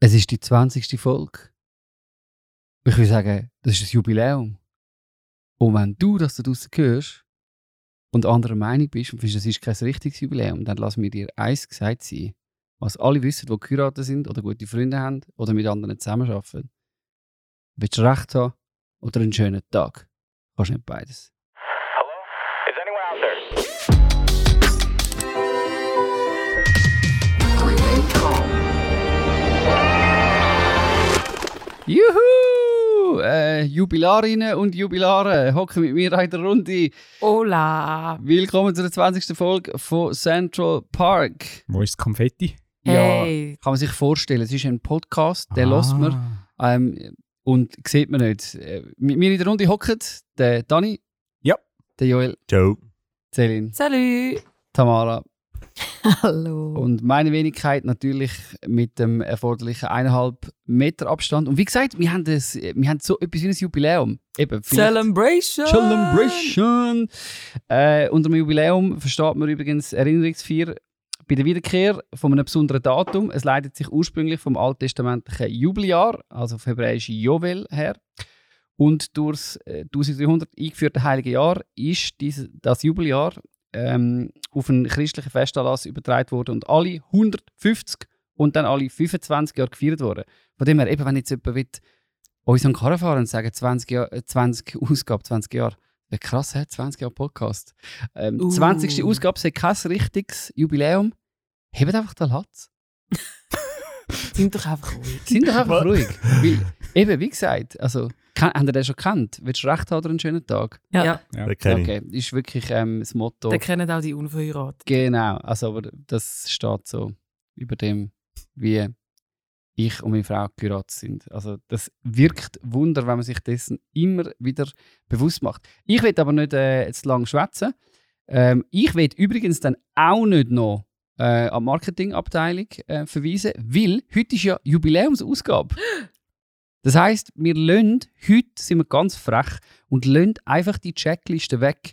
Es ist die 20. Folge. Ich würde sagen, das ist ein Jubiläum. Und wenn du das da draussen hörst und anderer Meinung bist und findest, das ist kein richtiges Jubiläum, dann lass mir dir eins gesagt sein. Was alle wissen, die geheiratet sind oder gute Freunde haben oder mit anderen zusammenarbeiten. Willst du recht haben oder einen schönen Tag? Kannst nicht beides. Juhu! Äh, Jubilarinnen und Jubilare hocken mit mir in der Runde. Hola! Willkommen zur 20. Folge von Central Park. Wo ist das Konfetti? Hey! Kann man sich vorstellen, es ist ein Podcast, den Ah. hört man ähm, und sieht man nicht. Äh, Mit mir in der Runde hocken der Dani, Ja. der Joel, Ciao. Celine, Salut! Tamara Hallo! und meine Wenigkeit natürlich mit dem erforderlichen eineinhalb Meter Abstand. Und wie gesagt, wir haben, das, wir haben so etwas wie ein Jubiläum. Eben, Celebration! Celebration! Äh, unter dem Jubiläum versteht man übrigens Erinnerungsfeier bei der Wiederkehr von einem besonderen Datum. Es leitet sich ursprünglich vom alttestamentlichen Jubeljahr, also auf Hebräisch Jovel, her. Und durchs äh, 1300 eingeführte Heilige Jahr ist dieses, das Jubeljahr ähm, auf einen christlichen Festanlass übertragen worden und alle 150 und dann alle 25 Jahre gefeiert worden. Von dem her, eben, wenn jetzt jemand will, uns an den Karren fahren und sagen 20, Jahr, äh, 20 Ausgabe, 20 Jahre, wäre krass, hä? 20 Jahre Podcast. Ähm, Uh. 20. Ausgabe ist kein richtiges Jubiläum. Hebt einfach den Latz. Sind doch einfach ruhig. Sind doch einfach ruhig. Weil, eben, wie gesagt, also, kann, habt ihr den schon kennt? Willst du recht haben oder einen schönen Tag? Ja, Ja. Den kenne ich. Okay, ist wirklich ähm, das Motto. den kennen auch die Unverheirateten. Genau, also aber das steht so über dem, wie ich und meine Frau geheiratet sind. Also das wirkt Wunder, wenn man sich dessen immer wieder bewusst macht. Ich will aber nicht äh, jetzt lang schwätzen. Ähm, ich will übrigens dann auch nicht noch äh, an die Marketingabteilung äh, verweisen, weil heute ist ja Jubiläumsausgabe. Das heißt, wir lassen, heute sind wir ganz frech und lassen einfach die Checkliste weg.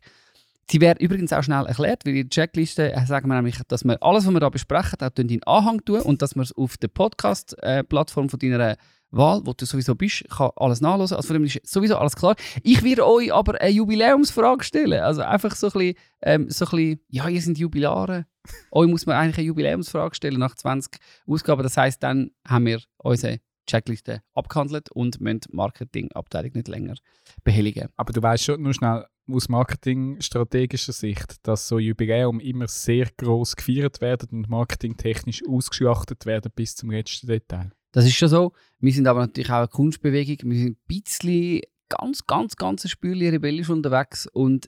Sie wäre übrigens auch schnell erklärt, weil in der Checkliste äh, sagen wir nämlich, dass wir alles, was wir da besprechen, auch in Anhang tun und dass wir es auf der Podcast-Plattform von deiner Wahl, wo du sowieso bist, kann alles nachlesen. Also von dem ist sowieso alles klar. Ich werde euch aber eine Jubiläumsfrage stellen. Also einfach so ein bisschen, ähm, so ein bisschen ja, ihr sind Jubilare. euch muss man eigentlich eine Jubiläumsfrage stellen nach 20 Ausgaben. Das heißt, dann haben wir unsere Checkliste abgehandelt und müssen die Marketingabteilung nicht länger behelligen. Aber du weißt schon nur schnell aus marketingstrategischer Sicht, dass so Jubiläum immer sehr groß gefeiert werden und marketingtechnisch ausgeschlachtet werden bis zum letzten Detail. Das ist schon so. Wir sind aber natürlich auch eine Kunstbewegung. Wir sind ein bisschen ganz, ganz, ganz ein Spürchen rebellisch unterwegs. Und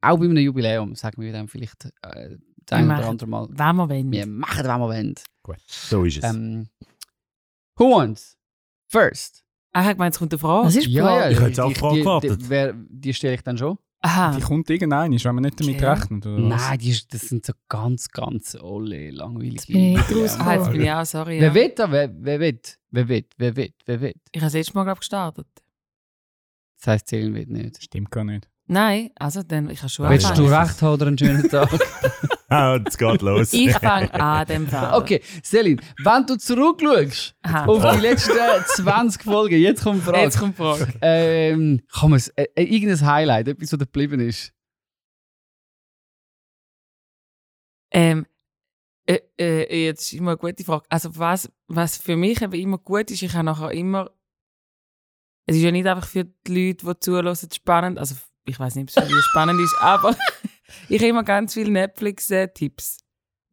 auch bei einem Jubiläum sagen wir dann vielleicht äh, das ein oder machen- andere Mal, Wenn wir wollen. wir machen, was wir wollen. So ist es. Ähm, who wants? First. Ah, ich meine, jetzt kommt eine Frage. Was ist die Frage? Ich hätte jetzt auch die, die Frage die, gewartet. die, wer- die stelle ich dann schon. Aha. Die kommt irgendein, wenn man nicht damit Okay. rechnet. Oder was? Nein, die, ist- das sind so ganz, ganz olle, langweilige. Jetzt bin ich nicht rausgekommen. Ah, jetzt bin ich auch, sorry. Wer Ja. will da? Wer, wer will? Wer will? Wer will? Wer will? Ich habe das letzte Mal, glaube ich, gestartet. Das heisst, zählen wird nicht. Stimmt gar nicht. Nein, also dann, ich habe schon Willst du recht haben oder einen schönen Tag? Ah, jetzt geht los. Ich fange an, dem Fall. Okay, Selin, wenn du zurückschaust Aha. auf die letzten 20 Folgen, jetzt kommt die Frage. Jetzt kommt die Frage. Ähm, kann man äh, äh, irgendein Highlight, etwas, was da geblieben ist? Ähm, äh, äh, jetzt ist immer eine gute Frage. Also was, was für mich eben immer gut ist, ich habe nachher immer, es ist ja nicht einfach für die Leute, die zuhören, spannend, also ich weiß nicht, ob es für die spannend ist, aber ich habe immer ganz viele Netflix-Tipps.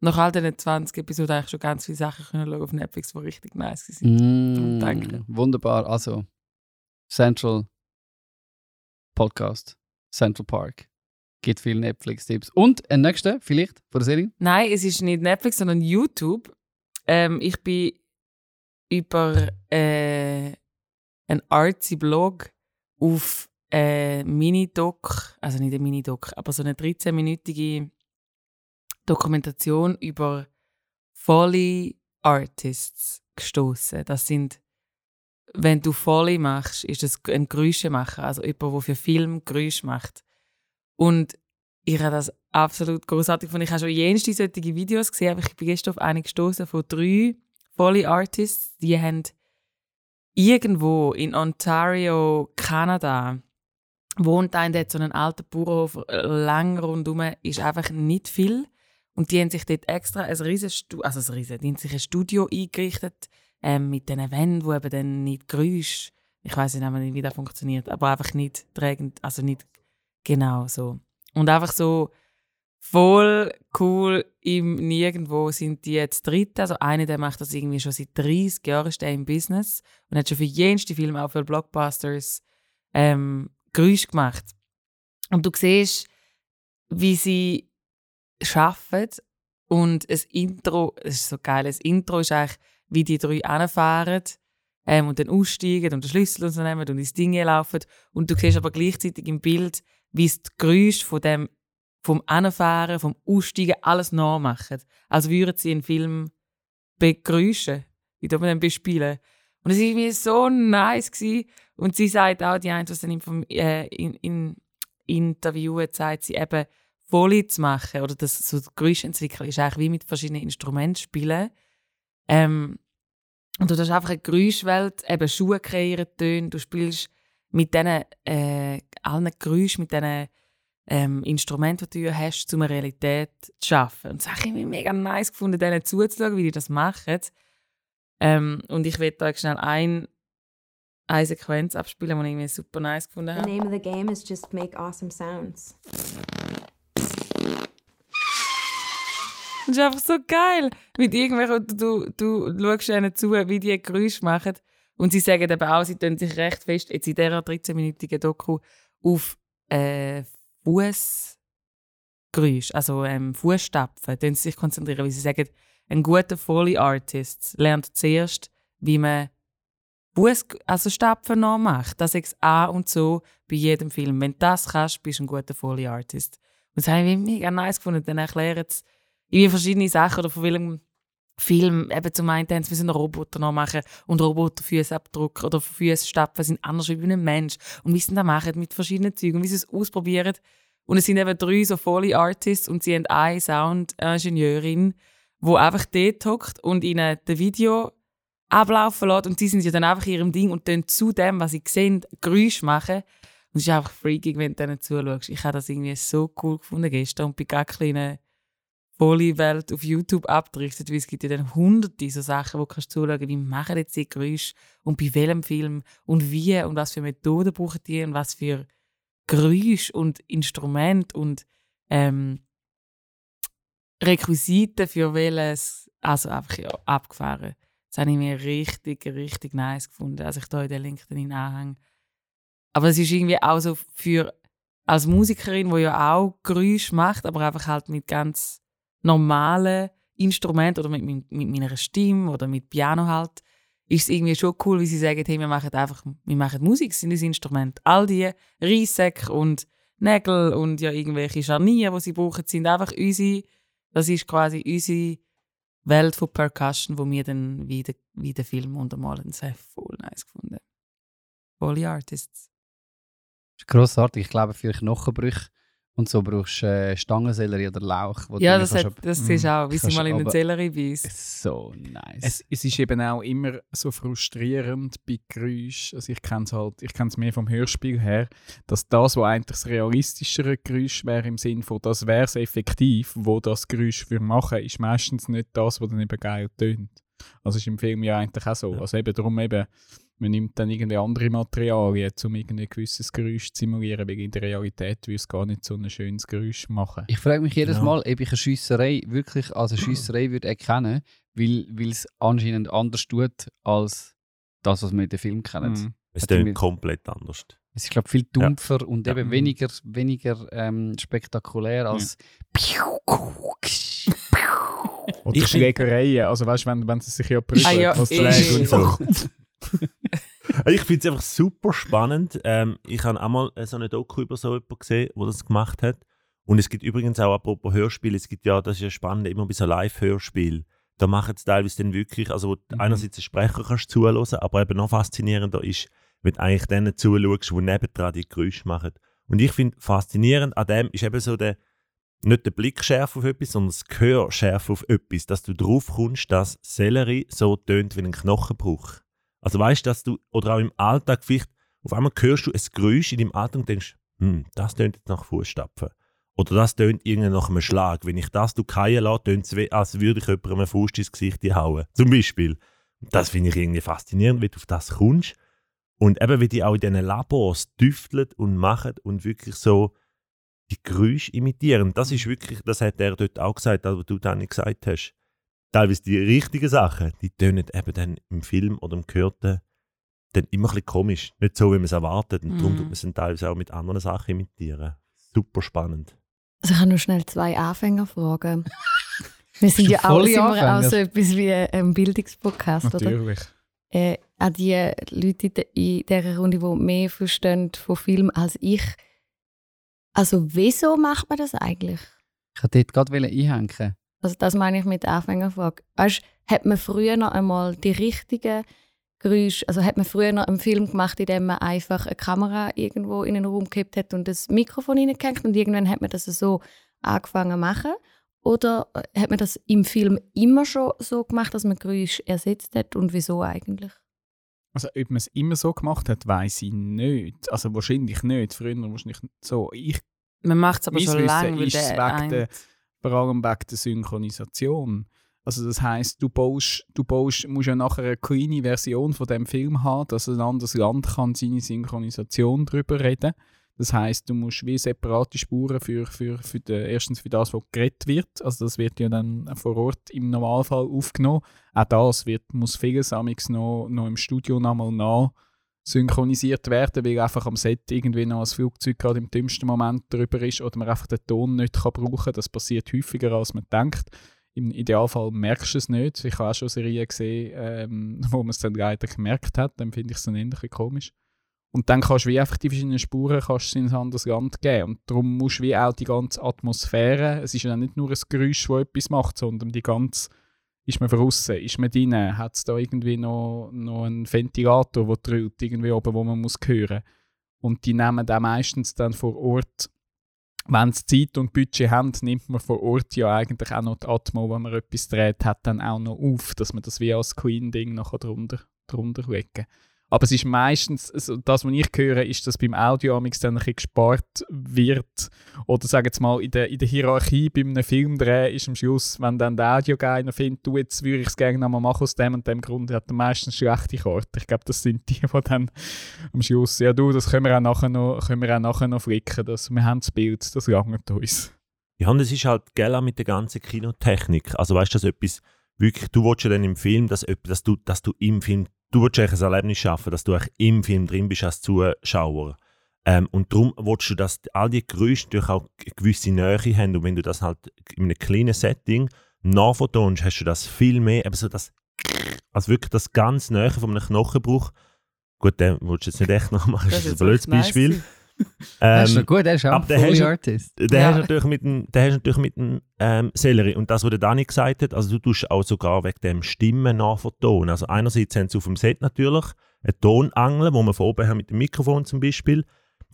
Nach all diesen 20 Episoden habe ich schon ganz viele Sachen können schauen auf Netflix, die richtig nice waren. Mm, Danke. Wunderbar, also Central Podcast, Central Park. Gibt viele Netflix-Tipps. Und ein nächster, vielleicht, von der Selin? Nein, es ist nicht Netflix, sondern YouTube. Ähm, ich bin über äh, einen artsy Blog auf äh, Mini-Doc, also nicht ein Mini-Doc, aber so eine 13-minütige Dokumentation über Foley Artists gestoßen. Das sind, wenn du Foley machst, ist das ein Geräuschemacher, also jemand, der für Film Geräusche macht. Und ich habe das absolut großartig gefunden. Ich habe schon jenste solche Videos gesehen, aber ich bin gestern auf eine gestoßen von drei Foley Artists, die haben irgendwo in Ontario, Kanada, wohnt ein dort so ein alter Bauernhof, lang rundum, ist einfach nicht viel. Und die haben sich dort extra ein Studio, also ein riesen, die haben sich ein Studio eingerichtet, ähm, mit diesen Wänden, wo eben dann nicht Geräusch, ich weiß nicht, wie das funktioniert, aber einfach nicht trägend, also nicht genau so. Und einfach so voll cool im Nirgendwo sind die jetzt dritte. Also einer, der macht das irgendwie schon seit 30 Jahren ist der im Business und hat schon für jenste Filme, auch für Blockbusters, ähm, Geräusche gemacht. Und du siehst, wie sie arbeiten und das Intro, es ist so geil, das Intro ist eigentlich, wie die drei anfahren ähm, und dann aussteigen und den Schlüssel und so nehmen und ins Ding laufen und du siehst aber gleichzeitig im Bild, wie es die Geräusche von dem vom Anfahren, vom Aussteigen alles nachmachen. Also würden sie einen Film begrüßen, wie du dann bespielen. Und es war irgendwie so nice. Gewesen. Und sie sagt auch, die eine, was äh, in, in Interviewen sagt, sie eben Folie zu machen oder das so Geräuschentwicklung ist eigentlich wie mit verschiedenen Instrumenten spielen. Ähm, und du hast einfach eine Geräuschwelt, eben Schuhe kreieren, Töne, du spielst mit diesen äh, allen Geräuschen, mit diesen ähm, Instrumente, die du hast, um eine Realität zu schaffen. Und das habe ich mega nice gefunden, denen zuzuschauen, wie die das machen. Ähm, und ich werde euch schnell ein, eine Sequenz abspielen, die ich mir super nice gefunden The habe. name of the game is just make awesome sounds. Das ist einfach so geil. Mit irgendwelchen, du, du, du schaust ihnen zu, wie die Geräusche machen. Und sie sagen eben auch, sie tun sich recht fest, jetzt in dieser 13-minütigen Doku, auf äh, Fußgeräusche, also ähm, Fußstapfen, sie sich konzentrieren, weil sie sagen, ein guter Foley-Artist lernt zuerst, wie man Fuß, also Stapfen nachmacht. Das ist A und so bei jedem Film. Wenn du das kannst, bist du ein guter Foley-Artist. Und das habe ich mega nice gefunden. Dann erklären sie irgendwie verschiedene Sachen oder von welchem Film, eben zum einen haben sie müssen Roboter nachmachen und Roboterfüße abdrucken oder Füße stapfen sind anders wie bei einem Mensch. Und wie sie das machen mit verschiedenen Zügen und wie sie es ausprobieren. Und es sind eben drei so Foley Artists und sie haben eine Sound-Ingenieurin, die einfach dort hockt und ihnen das Video ablaufen lässt. Und die sind ja dann einfach in ihrem Ding und dann zu dem, was sie sehen, Geräusche machen. Und es ist einfach freaking, wenn du denen zuschaust. Ich habe das irgendwie so cool gefunden gestern und bin gar kleine Foley-Welt auf YouTube abgerichtet, weil es gibt ja dann hunderte so Sachen, wo du kannst zuschauen, wie machen jetzt die Geräusche und bei welchem Film und wie und was für Methoden brauchen die und was für Geräusche und Instrument und ähm, Requisiten für welches, also einfach ja, abgefahren. Das habe ich mir richtig, richtig nice gefunden, als ich da in den Link drin anhänge. Aber es ist irgendwie auch so für, als Musikerin, die ja auch Geräusche macht, aber einfach halt mit ganz normalen Instrumenten oder mit, mit, mit meiner Stimme oder mit Piano halt, ist es irgendwie schon cool, wie sie sagen, hey, wir machen einfach, wir machen Musik, sind das Instrument. All die Reissäcke und Nägel und ja irgendwelche Scharniere, die sie brauchen, sind einfach unsere, das ist quasi unsere Welt von Percussion, wo wir dann wieder, wie den Film untermalen. Das habe ich voll nice gefunden. Volle Artists. Das ist grossartig. Ich glaube, für Knochenbrüche und so brauchst du äh, Stangensellerie oder Lauch. Ja, das, hat, ab- das Mhm. siehst du auch, wie sie mal in den Sellerie beißt. So nice. Es, es ist eben auch immer so frustrierend bei Geräuschen. Also ich kenne es halt, ich kenne es mehr vom Hörspiel her, dass das, was eigentlich das realistischere Geräusch wäre, im Sinn von, das wäre es effektiv, wo das Geräusch für machen, ist meistens nicht das, was dann eben geil tönt. Also ist im Film ja eigentlich auch so. Ja. Also eben darum eben, man nimmt dann irgendwie andere Materialien, um irgendwie ein gewisses Geräusch zu simulieren, weil in der Realität würde es gar nicht so ein schönes Geräusch machen. Ich frage mich jedes Genau. Mal, ob ich eine Schiesserei wirklich als eine Schiesserei würde erkennen weil weil es anscheinend anders tut als das, was wir in den Film kennen. Mhm. Es klingt komplett anders. Es ist, glaube viel dumpfer und Ja. eben Mhm. weniger, weniger ähm, spektakulär als. Oder Ich Schlägereien, also weißt du, wenn, wenn sie sich ja prügeln, Ah ja, was schlägt und so. Ich finde es einfach super spannend. Ähm, ich habe auch mal äh, so eine Doku über so jemanden gesehen, der das gemacht hat. Und es gibt übrigens auch, apropos Hörspiel, es gibt ja, das ist ja spannend, immer bei so Live-Hörspiel. Da machen es teilweise dann wirklich, also wo Mhm. einerseits den Sprecher kannst zuhören, aber eben noch faszinierender ist, wenn du eigentlich denen zuschaust, die nebendran die Geräusche machen. Und ich finde faszinierend an dem ist eben so der, nicht der Blick schärf auf etwas, sondern das Gehör schärf auf etwas, dass du drauf kommst, dass Sellerie so tönt wie ein Knochenbruch. Also weißt du, dass du, oder auch im Alltag vielleicht, auf einmal hörst du ein Geräusch in deinem Alltag und denkst, hm, das tönt jetzt nach Fußstapfen. Oder das tönt irgendwie nach einem Schlag. Wenn ich das du fallen lasse, tönt es, als würde ich jemandem einen Fuß ins Gesicht hauen. Zum Beispiel. Das finde ich irgendwie faszinierend, wie du auf das kommst. Und eben, wie die auch in diesen Labors tüfteln und machen und wirklich so die Geräusche imitieren. Das ist wirklich, das hat er dort auch gesagt, was du dann nicht gesagt hast. Teilweise die richtigen Sachen, die tönen eben dann im Film oder im Gehörten dann immer ein bisschen komisch. Nicht so, wie man es erwartet. Und darum Mhm. tut man es dann teilweise auch mit anderen Sachen imitieren. Super spannend. Also ich habe noch schnell zwei Anfängerfragen. Wir sind ja sind wir auch so etwas wie ein Bildungspodcast, oder? Natürlich. Äh, an die Leute in dieser Runde, die mehr verstehen von Film als ich. Also wieso macht man das eigentlich? Ich wollte dort gerade einhängen. Also das meine ich mit der Anfängerfrage. Weißt, hat man früher noch einmal die richtigen Geräusche, also hat man früher noch einen Film gemacht, in dem man einfach eine Kamera irgendwo in einen Raum gekippt hat und das Mikrofon reingehängt und irgendwann hat man das so angefangen zu machen? Oder äh, hat man das im Film immer schon so gemacht, dass man Geräusche ersetzt hat und wieso eigentlich? Also, ob man es immer so gemacht hat, weiß ich nicht. Also, wahrscheinlich nicht. Früher wahrscheinlich nicht so. Ich Man macht es aber schon lange, weil der- vor allem wegen der Synchronisation. Also das heißt, du baust, du baust, musst ja nachher eine kleine Version von dem Film haben, dass ein anderes Land kann seine Synchronisation darüber reden. Das heißt, du musst wie separate Spuren für, für, für den, erstens für das, was geredet wird. Also das wird ja dann vor Ort im Normalfall aufgenommen. Auch das wird, muss vieles noch, noch im Studio nochmal nach synchronisiert werden, weil einfach am Set irgendwie noch ein Flugzeug gerade im dümmsten Moment drüber ist oder man einfach den Ton nicht kann brauchen kann. Das passiert häufiger, als man denkt. Im Idealfall merkst du es nicht. Ich habe auch schon Serien gesehen, ähm, wo man es dann leider gemerkt hat. Dann finde ich es dann bisschen komisch. Und dann kannst du wie einfach die verschiedenen Spuren kannst du in ein anderes Land geben. Und darum musst du wie auch die ganze Atmosphäre, es ist ja nicht nur ein Geräusch, das etwas macht, sondern die ganze, ist man draußen, ist man drinnen, hat es da irgendwie noch, noch einen Ventilator, der trillt, irgendwie oben, wo man muss hören? Und die nehmen dann meistens dann vor Ort, wenn sie Zeit und Budget haben, nimmt man vor Ort ja eigentlich auch noch die Atmo, wenn man etwas dreht, hat dann auch noch auf, dass man das wie als Screen-Ding noch drunter, drunter legen kann. Aber es ist meistens, also das, was ich höre, ist, dass beim Audio dann ein bisschen gespart wird. Oder sagen jetzt mal, in der, in der Hierarchie bei einem Filmdreh ist am Schluss, wenn dann der Audio-Guy noch findet, du, jetzt würde ich es gerne nochmal machen aus dem und dem Grund, hat er meistens schlechte Karten. Ich glaube, das sind die, die dann am Schluss, ja du, das können wir auch nachher noch, können wir auch nachher noch flicken. Das, wir haben das Bild, das langt uns. Ja, und es ist halt auch mit der ganzen Kinotechnik. Also weißt du, dass etwas wirklich, du willst ja dann im Film, dass, dass, du, dass du im Film, du willst eigentlich ein Erlebnis schaffen, dass du eigentlich im Film drin bist als Zuschauer. Ähm, und darum willst du, dass all die Geräusche natürlich auch eine gewisse Nähe haben. Und wenn du das halt in einem kleinen Setting nachvertonst, hast du das viel mehr, eben so das, also wirklich das ganz Nähe von einem Knochenbruch. Gut, den willst du jetzt nicht echt nachmachen, das ist ein blödes wirklich nice Gewesen. das ist Ähm, doch gut, er ist auch aber ein Artist. der Ja. hast natürlich mit dem, der hast natürlich mit dem ähm, Sellerie. Und das, was der Dani gesagt hat, also du tust auch sogar wegen dem Stimmen nachvertonen. Also einerseits haben sie auf dem Set natürlich eine Tonangel, wo man von oben her mit dem Mikrofon zum Beispiel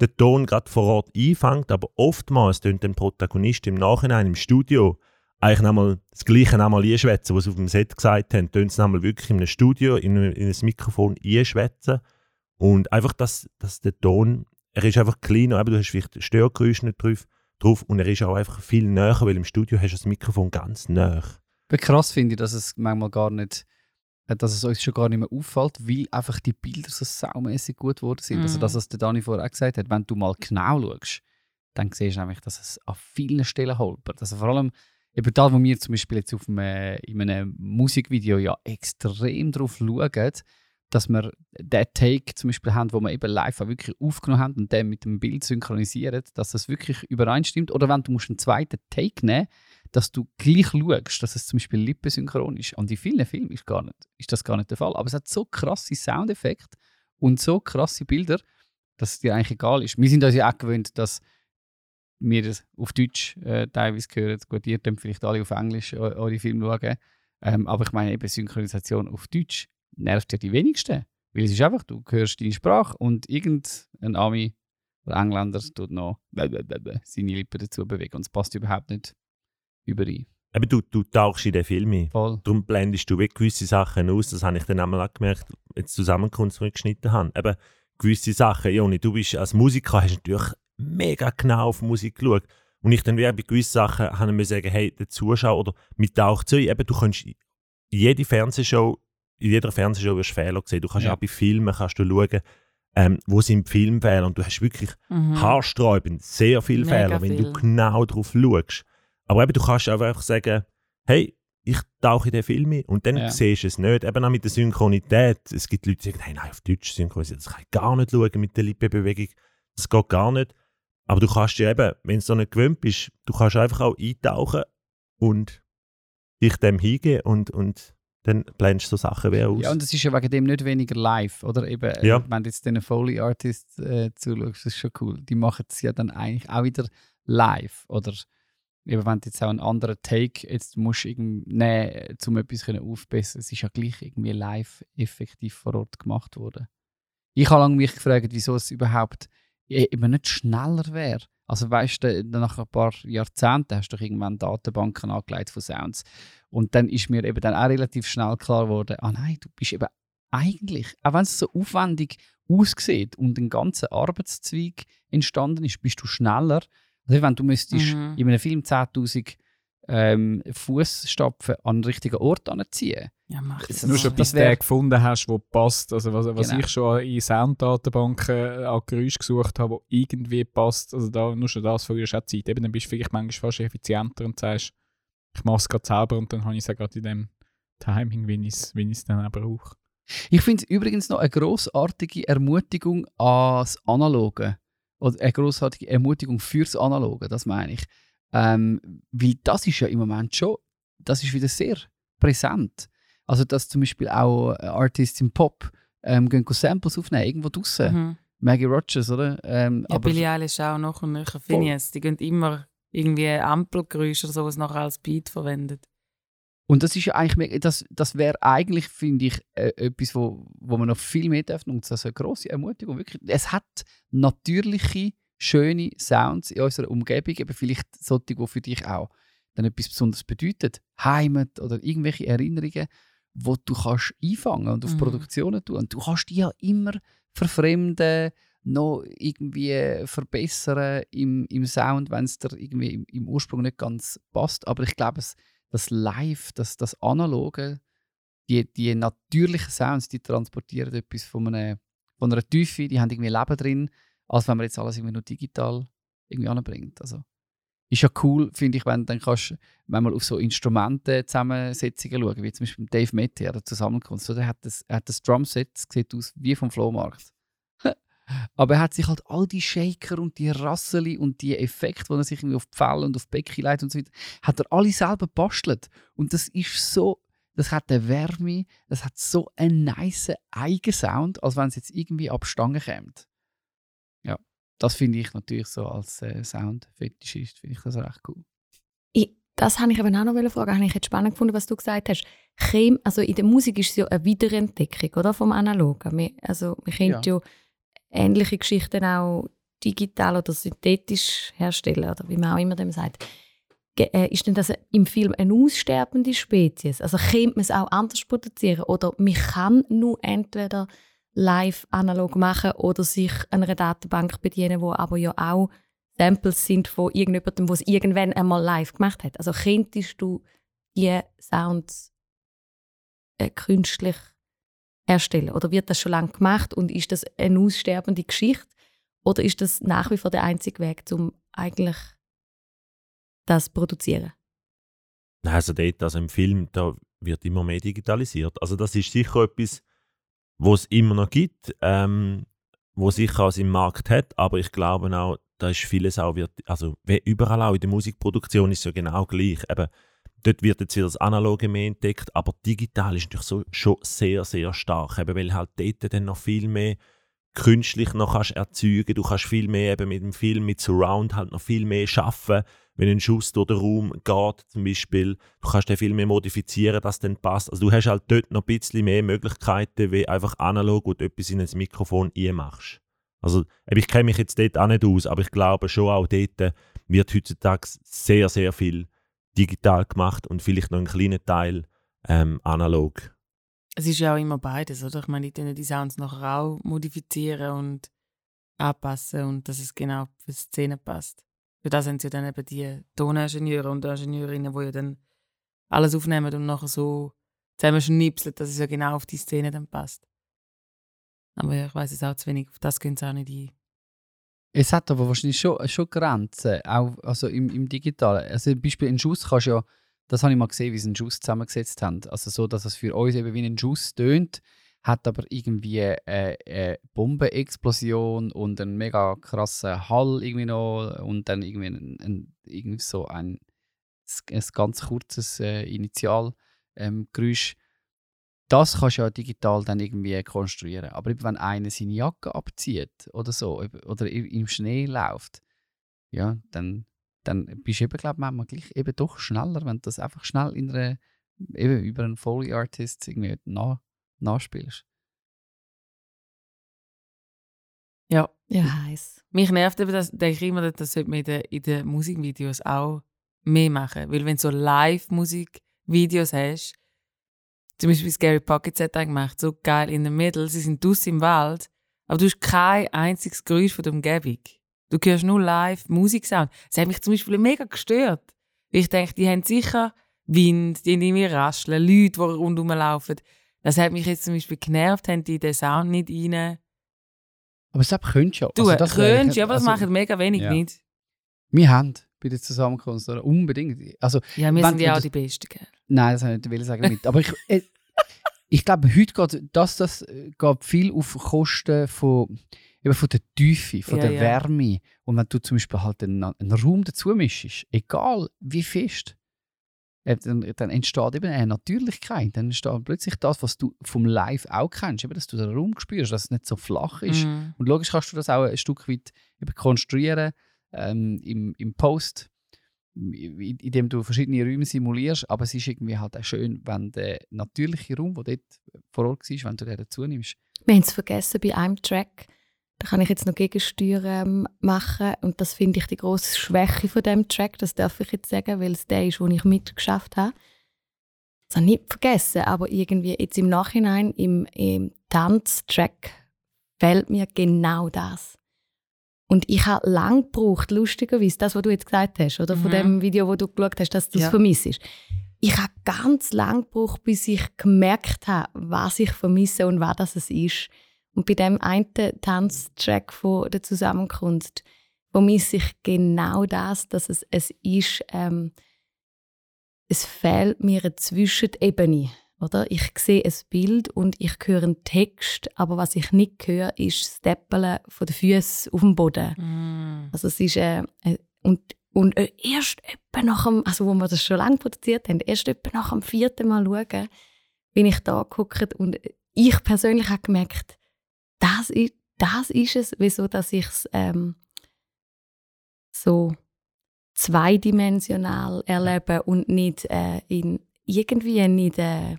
den Ton gerade vor Ort einfängt, aber oftmals tönt der Protagonist im Nachhinein im Studio eigentlich nochmal das Gleiche nochmal einschwätzen, was sie auf dem Set gesagt haben. Tönt es nochmal wirklich in einem Studio, in, in ein Mikrofon einschwätzen. Und einfach, dass, dass der Ton, er ist einfach kleiner, eben, du hast vielleicht Störgeräusche nicht drauf, drauf und er ist auch einfach viel näher, weil im Studio hast du das Mikrofon ganz nah. Aber krass finde ich, dass es manchmal gar nicht, äh, dass es uns schon gar nicht mehr auffällt, weil einfach die Bilder so saumässig gut geworden sind. Also Mhm. das, was der Dani vorher auch gesagt hat, wenn du mal genau schaust, dann siehst du nämlich, dass es an vielen Stellen holpert. Also vor allem eben da, wo wir zum Beispiel jetzt auf einem, in einem Musikvideo ja extrem drauf schauen, dass wir den Take zum Beispiel haben, wo wir eben live auch wirklich aufgenommen haben und den mit dem Bild synchronisieren, dass das wirklich übereinstimmt. Oder wenn du musst einen zweiten Take nehmen dass du gleich schaust, dass es zum Beispiel lippensynchron ist. Und in vielen Filmen ist, gar nicht, ist das gar nicht der Fall. Aber es hat so krasse Soundeffekte und so krasse Bilder, dass es dir eigentlich egal ist. Wir sind uns ja auch gewöhnt, dass wir das auf Deutsch äh, teilweise hören. Gut, ihr könnt vielleicht alle auf Englisch eu- eure Filme schauen. Ähm, aber ich meine eben Synchronisation auf Deutsch nervt ja die wenigsten. Weil es ist einfach, du hörst deine Sprache und irgendein Ami Der Engländer tut noch seine Lippen dazu bewegen und es passt überhaupt nicht überein. Eben, du, du tauchst in den Film ein. Voll. Darum blendest du gewisse Sachen aus. Das habe ich dann einmal auch gemerkt, jetzt Zusammenkunft, die ich geschnitten habe. Eben, gewisse Sachen. Joni, du bist als Musiker, hast natürlich mega genau auf Musik geschaut. Und ich dann wie bei gewissen Sachen habe ich sagen, hey, der Zuschauer oder mit taucht ein. Eben, du kannst jede Fernsehshow, in jeder Fernsehshow wirst du Fehler sehen. Du kannst Ja. auch bei Filmen kannst du schauen, ähm, wo sind die Filmfehler. Und du hast wirklich Mhm. haarsträubend sehr viele Mega Fehler, wenn du viel. genau drauf schaust. Aber eben, du kannst auch einfach sagen, hey, ich tauche in den Film ein und dann Ja. siehst du es nicht. Eben auch mit der Synchronität. Es gibt Leute, die sagen, nein, nein, auf Deutsch synchronisiert, das kann ich gar nicht schauen mit der Lippenbewegung. Das geht gar nicht. Aber du kannst dir eben, wenn du so nicht gewöhnt bist, du kannst einfach auch eintauchen und dich dem hingeben und, und dann blendest du so Sachen wie aus. Ja, und es ist ja wegen dem nicht weniger live, oder? Eben, äh, Ja. wenn du jetzt den Foley Artists äh, zuschaust, das ist schon cool. Die machen es ja dann eigentlich auch wieder live, oder? Eben, wenn du jetzt auch einen anderen Take jetzt musst irgendwie nehmen, um etwas können aufbessern, es ist ja gleich irgendwie live effektiv vor Ort gemacht worden. Ich habe lange mich gefragt, wieso es überhaupt e- eben nicht schneller wäre. Also weißt du, nach ein paar Jahrzehnten hast du doch irgendwann Datenbanken angelegt von Sounds. Und dann ist mir eben dann auch relativ schnell klar geworden, ah nein, du bist eben eigentlich, auch wenn es so aufwendig aussieht und ein ganzer Arbeitszweig entstanden ist, bist du schneller. Also wenn du müsstest Mhm. in einem Film 10'000 ähm, Fußstapfen an den richtigen Ort anziehen. Ja, mach das. Nur schon das bis wär- der gefunden hast, der passt. Also was, was Genau. ich schon in Sounddatenbanken an Geräusch gesucht habe, wo irgendwie passt. Also da, nur schon das verlierst du auch Zeit. Eben, dann bist du vielleicht manchmal fast effizienter und sagst, ich mache es gerade selber und dann habe ich es gerade in dem Timing, wie ich es ich's dann auch brauche. Ich finde es übrigens noch eine grossartige Ermutigung ans Analoge. Oder eine grossartige Ermutigung fürs Analoge, das meine ich. Ähm, weil das ist ja im Moment schon, das ist wieder sehr präsent. Also, dass zum Beispiel auch äh, Artists im Pop ähm, gehen Samples aufnehmen, irgendwo draußen. Mhm. Maggie Rogers, oder? Ähm, Ja, aber Billie Eilish auch noch und nachher Phineas. Die gehen immer irgendwie Ampelgeräusche oder sowas nachher als Beat verwendet. Und das ist ja eigentlich, das, das wäre eigentlich, finde ich, äh, etwas, wo, wo man noch viel mehr darf nutzen. Also eine grosse Ermutigung. Wirklich. Es hat natürliche, schöne Sounds in unserer Umgebung, eben vielleicht solche, die für dich auch dann etwas Besonderes bedeutet. Heimat oder irgendwelche Erinnerungen, wo du kannst einfangen und auf Mhm. Produktionen tun. Und du kannst die ja immer verfremden, noch irgendwie verbessern im, im Sound, wenn es dir irgendwie im, im Ursprung nicht ganz passt. Aber ich glaube, das Live, das, das Analoge, die, die natürlichen Sounds, die transportieren etwas von einer, von einer Tiefe, die haben irgendwie Leben drin, als wenn man jetzt alles irgendwie nur digital irgendwie anbringt. Also, ist ja cool, finde ich, wenn dann kannst manchmal auf so Instrumentenzusammensetzungen schauen, wie zum Beispiel Dave Mette an der Zusammenkunft. So, hat das, er hat das Drumset, sieht aus wie vom Flohmarkt. Aber er hat sich halt all die Shaker und die Rasseli und die Effekte, die er sich irgendwie auf die und auf die Becken und so weiter, hat er alle selber bastelt. Und das ist so, das hat eine Wärme, das hat so einen nice Eigensound, als wenn es jetzt irgendwie ab Stange kommt. Ja, das finde ich natürlich so als äh, Sound-Fetischist, finde ich das recht cool. Ich, das habe ich eben auch noch fragen. Habe ich jetzt spannend gefunden, was du gesagt hast. Chem, also in der Musik ist es ja eine Wiederentdeckung oder, vom Analogen. Wir, also wir können ja. ähnliche Geschichten auch digital oder synthetisch herstellen oder wie man auch immer dem sagt. Ge äh, ist denn das im Film eine aussterbende Spezies? Also könnte man es auch anders produzieren oder man kann nur entweder live analog machen oder sich einer Datenbank bedienen, wo aber ja auch Samples sind von irgendjemandem, der es irgendwann einmal live gemacht hat. Also könntest du die Sounds äh, künstlich herstellen? Oder wird das schon lange gemacht und ist das eine aussterbende Geschichte? Oder ist das nach wie vor der einzige Weg, um eigentlich das zu produzieren? Also dort, also im Film, da wird immer mehr digitalisiert. Also das ist sicher etwas, was es immer noch gibt, ähm, wo sicher auch im Markt hat, aber ich glaube auch, da ist vieles auch, wird, also wie überall auch in der Musikproduktion ist es ja genau gleich. Eben, dort wird jetzt wieder das Analoge mehr entdeckt, aber digital ist natürlich so, schon sehr, sehr stark, eben, weil halt dort dann noch viel mehr künstlich noch kannst erzeugen, du kannst viel mehr eben mit dem Film, mit Surround halt noch viel mehr schaffen, wenn ein Schuss durch den Raum geht zum Beispiel, du kannst den viel mehr modifizieren, dass dann passt. Also du hast halt dort noch ein bisschen mehr Möglichkeiten, wie einfach analog, du etwas in ein Mikrofon machst. Also ich kenne mich jetzt dort auch nicht aus, aber ich glaube schon auch dort wird heutzutage sehr, sehr viel digital gemacht und vielleicht noch einen kleinen Teil ähm, analog. Es ist ja auch immer beides, oder? Ich meine, die können die Sounds nachher auch modifizieren und anpassen und dass es genau für die Szene passt. Für das sind ja dann eben die Toningenieure und Ingenieurinnen, die ja dann alles aufnehmen und nachher so zusammenschnipseln, dass es ja genau auf die Szene dann passt. Aber ja, ich weiß es auch zu wenig, auf das gehen sie auch nicht ein. Es hat aber wahrscheinlich schon, schon Grenzen, auch also im, im Digitalen. Also zum Beispiel in Schuss kannst du ja, das habe ich mal gesehen, wie sie einen Schuss zusammengesetzt haben. Also so, dass es für uns eben wie ein Schuss tönt, hat aber irgendwie eine, eine Bombenexplosion und einen mega krassen Hall irgendwie noch und dann irgendwie, ein, ein, irgendwie so ein, ein ganz kurzes äh, Initialgeräusch. Ähm, das kannst du ja digital dann irgendwie konstruieren. Aber wenn einer seine Jacke abzieht oder so, oder im Schnee läuft, ja, dann, dann bist du eben, glaube ich, manchmal gleich eben doch schneller, wenn du das einfach schnell in einer, eben über einen Foley Artist irgendwie nach, nachspielst. Ja. Ja, heiß. Mich nervt eben, das, denke ich immer, das sollte man in den, in den Musikvideos auch mehr machen. Weil wenn du so Live-Musikvideos hast, zum Beispiel wie Gary Pockets hat er gemacht, so geil in der Mitte, sie sind draussen im Wald, aber du hast kein einziges Geräusch von der Umgebung. Du hörst nur live Musiksound. Das hat mich zum Beispiel mega gestört. Weil ich denke, die haben sicher Wind, die haben irgendwie rascheln, Leute, die rundherum laufen. Das hat mich jetzt zum Beispiel genervt, haben die den Sound nicht rein. Aber das könntest du ja. Du, Also das könntest, ja, aber das also, machen mega wenig ja. nicht. Wir haben bei der Zusammenkunft oder unbedingt. Also, Ja, wir sind ja auch das- die Besten, gell? Nein, das wollte ich nicht sagen mit. Aber ich, äh, ich glaube, heute geht das, das äh, geht viel auf Kosten von, eben von der Tiefe, von Ja, der ja. Wärme. Und wenn du zum Beispiel halt einen, einen Raum dazu mischst, egal wie fest, äh, dann, dann entsteht eben eine Natürlichkeit. Dann entsteht plötzlich das, was du vom Live auch kennst, eben, dass du den Raum spürst, dass es nicht so flach ist. Mhm. Und logisch kannst du das auch ein Stück weit eben konstruieren ähm, im, im Post, in- indem du verschiedene Räume simulierst. Aber es ist irgendwie halt auch schön, wenn der natürliche Raum, der dort vor Ort war, wenn du den dazu nimmst. Wir haben es vergessen bei einem Track. Da kann ich jetzt noch Gegensteuer ähm, machen. Und das finde ich die grosse Schwäche von dem Track. Das darf ich jetzt sagen, weil es der ist, den ich mitgeschafft habe. Das habe ich nicht vergessen, aber irgendwie jetzt im Nachhinein im, im Tanztrack fehlt mir genau das. Und ich habe lange gebraucht, lustigerweise, das, was du jetzt gesagt hast, oder von Mhm. dem Video, wo du geschaut hast, dass du es Ja. vermisst. Ich habe ganz lange gebraucht, bis ich gemerkt habe, was ich vermisse und was das es ist. Und bei dem einen Tanztrack von der Zusammenkunft vermisse ich genau das, dass es, es ist, ähm, es fehlt mir eine Zwischenebene. Oder? Ich sehe ein Bild und ich höre einen Text, aber was ich nicht höre, ist das Steppeln von den Füßen auf dem Boden. Mhm. Also es ist äh, äh, und und äh, erst etwa nach dem, also wo wir das schon lange produziert haben, erst etwa nach dem vierten Mal schauen, bin ich da geguckt und ich persönlich habe gemerkt, das ist, das ist es, wieso dass ich es ähm, so zweidimensional erlebe und nicht äh, in irgendwie nicht äh,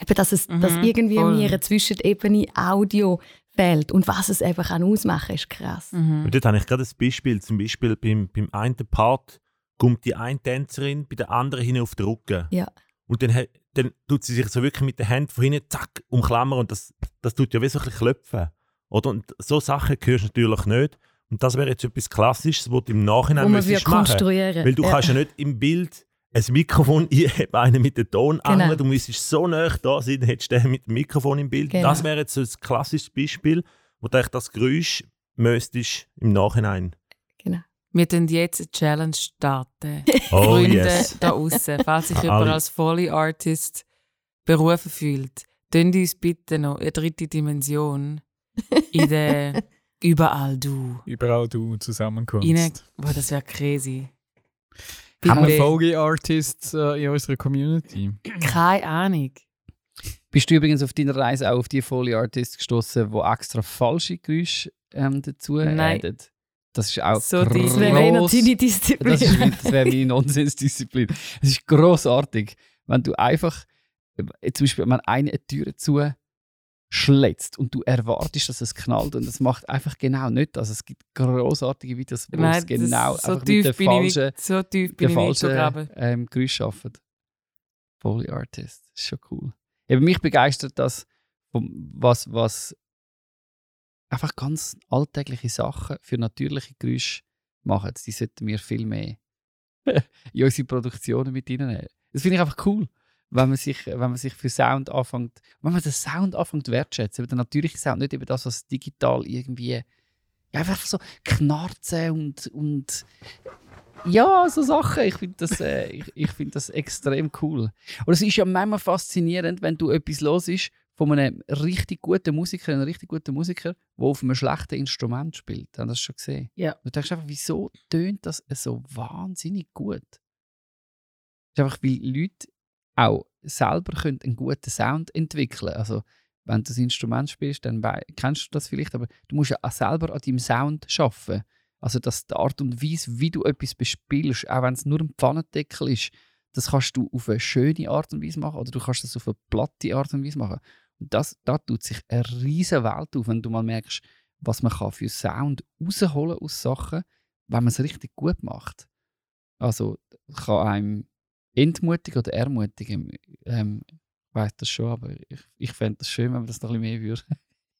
eben, dass es dass Mhm, irgendwie voll. mir eine Zwischenebene Audio fehlt und was es eben kann ausmachen ist krass. Mhm. Und dort habe ich gerade ein Beispiel. Zum Beispiel beim, beim einen Part kommt die eine Tänzerin bei der anderen hin auf den Rücken. Ja. Und dann, hat- dann tut sie sich so wirklich mit den Händen von hinten zack umklammern und das, das tut ja wie so ein bisschen klopfen. Oder? Und so Sachen hörst du natürlich nicht. Und das wäre jetzt etwas Klassisches, was du im Nachhinein müsstest wir machen konstruieren. Weil du kannst ja nicht im Bild ein Mikrofon einheben, einen mit dem Ton Genau. angeln. Du müsstest so nah da sein, dann hättest du den mit dem Mikrofon im Bild. Genau. Das wäre jetzt so ein klassisches Beispiel, wo du das Geräusch müsstest im Nachhinein. Wir tun jetzt eine Challenge starten. Oh Freunde yes. da außen, falls sich jemand als Foley Artist berufen fühlt, tun uns bitte noch eine dritte Dimension in der Überall du. Überall du Zusammenkunft. Rein, boah, das wäre crazy. Haben wir Bitte. Folge-Artists äh, in unserer Community? Keine Ahnung. Bist du übrigens auf deiner Reise auch auf die Foley Artists gestoßen, die extra falsche Geräusche ähm, dazu Nein. adden? Das ist auch So die- Das wäre gross. deine Disziplin. Das, ist, das wäre meine Nonsensdisziplin. Es ist großartig, wenn du einfach, äh, zum Beispiel, wenn eine Tür zu schlätzt und du erwartest, dass es knallt und es macht einfach genau nicht. Also es gibt großartige Videos, wo Nein, es das- genau so einfach mit ich falschen, nicht, so tief ich so falschen ähm, Geräuschen arbeiten. Foley Artist, das ist schon cool. Eben mich begeistert das, was, was einfach ganz alltägliche Sachen für natürliche Geräusche machen. Die sollten wir viel mehr in unsere Produktionen mit reinnehmen. Das finde ich einfach cool, wenn man sich, wenn man sich für Sound anfängt, wenn man den Sound anfängt wertschätzen, eben den natürlichen Sound, nicht über das, was digital irgendwie ja, einfach so knarzen und, und ja, so Sachen. Ich finde das, äh, ich, ich find das extrem cool. Und es ist ja manchmal faszinierend, wenn du etwas los ist von einem richtig guten Musiker, einem richtig guten Musiker, der auf einem schlechten Instrument spielt. Haben das schon gesehen? Ja. Du denkst einfach, wieso tönt das so wahnsinnig gut? Das ist einfach, weil Leute auch selber können einen guten Sound entwickeln Also, wenn du das Instrument spielst, dann kennst du das vielleicht, aber du musst ja auch selber an deinem Sound arbeiten. Also, dass die Art und Weise, wie du etwas bespielst, auch wenn es nur ein Pfannendeckel ist, das kannst du auf eine schöne Art und Weise machen oder du kannst das auf eine platte Art und Weise machen. Das, da tut sich eine riesige Welt auf, wenn du mal merkst, was man kann für Sound rausholen aus Sachen, wenn man es richtig gut macht. Also kann einem entmutigen oder ermutigen. Ähm, ich weiß das schon, aber ich, ich fände das schön, wenn man das noch ein mehr würde.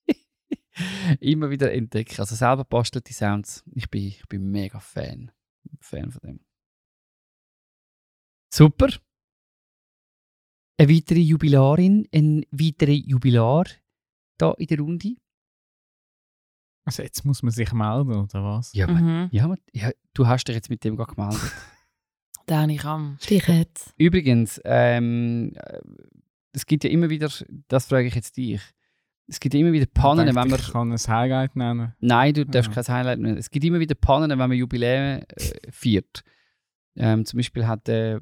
Immer wieder entdecken. Also selber bastelte Sounds. Ich bin, ich bin mega Fan. Fan von dem. Super. Eine weitere Jubilarin, ein weiterer Jubilar da in der Runde. Also jetzt muss man sich melden, oder was? Ja, Mhm. ja, man- ja, du hast dich jetzt mit dem gerade gemeldet. Dani Ramm. Dich jetzt. Übrigens, ähm, äh, es gibt ja immer wieder, das frage ich jetzt dich, es gibt ja immer wieder Pannen, ich wenn man... Ich kann ein Highlight nennen. Nein, du darfst Ja. kein Highlight nennen. Es gibt immer wieder Pannen, wenn man Jubiläen äh, feiert. Ähm, zum Beispiel hat äh,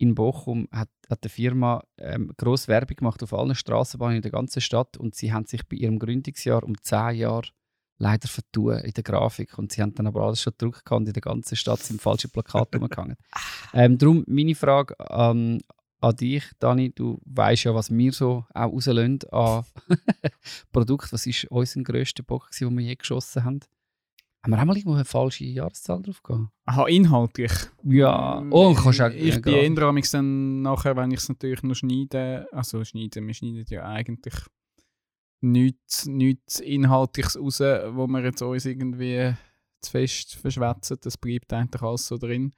in Bochum hat, hat eine Firma ähm, grosse Werbung gemacht auf allen Straßenbahnen in der ganzen Stadt und sie haben sich bei ihrem Gründungsjahr um 10 Jahre leider vertun in der Grafik und sie haben dann aber alles schon gedruckt gehabt und in der ganzen Stadt sind falsche Plakate umgegangen. Ähm, darum meine Frage an, an dich, Dani, du weißt ja, was wir so auch rauslösen an Produkt. Was ist unser grösster Bock, den wir je geschossen haben? Haben wir auch mal irgendwo eine falsche Jahreszahl drauf gehabt? Aha, inhaltlich. Ja, oh, und kannst auch Ich äh, bin eher dann nachher, wenn ich es natürlich noch schneide, also schneiden, wir schneiden ja eigentlich nichts, nichts Inhaltliches raus, wo wir jetzt uns irgendwie zu fest verschwätzen. Das bleibt eigentlich alles so drin.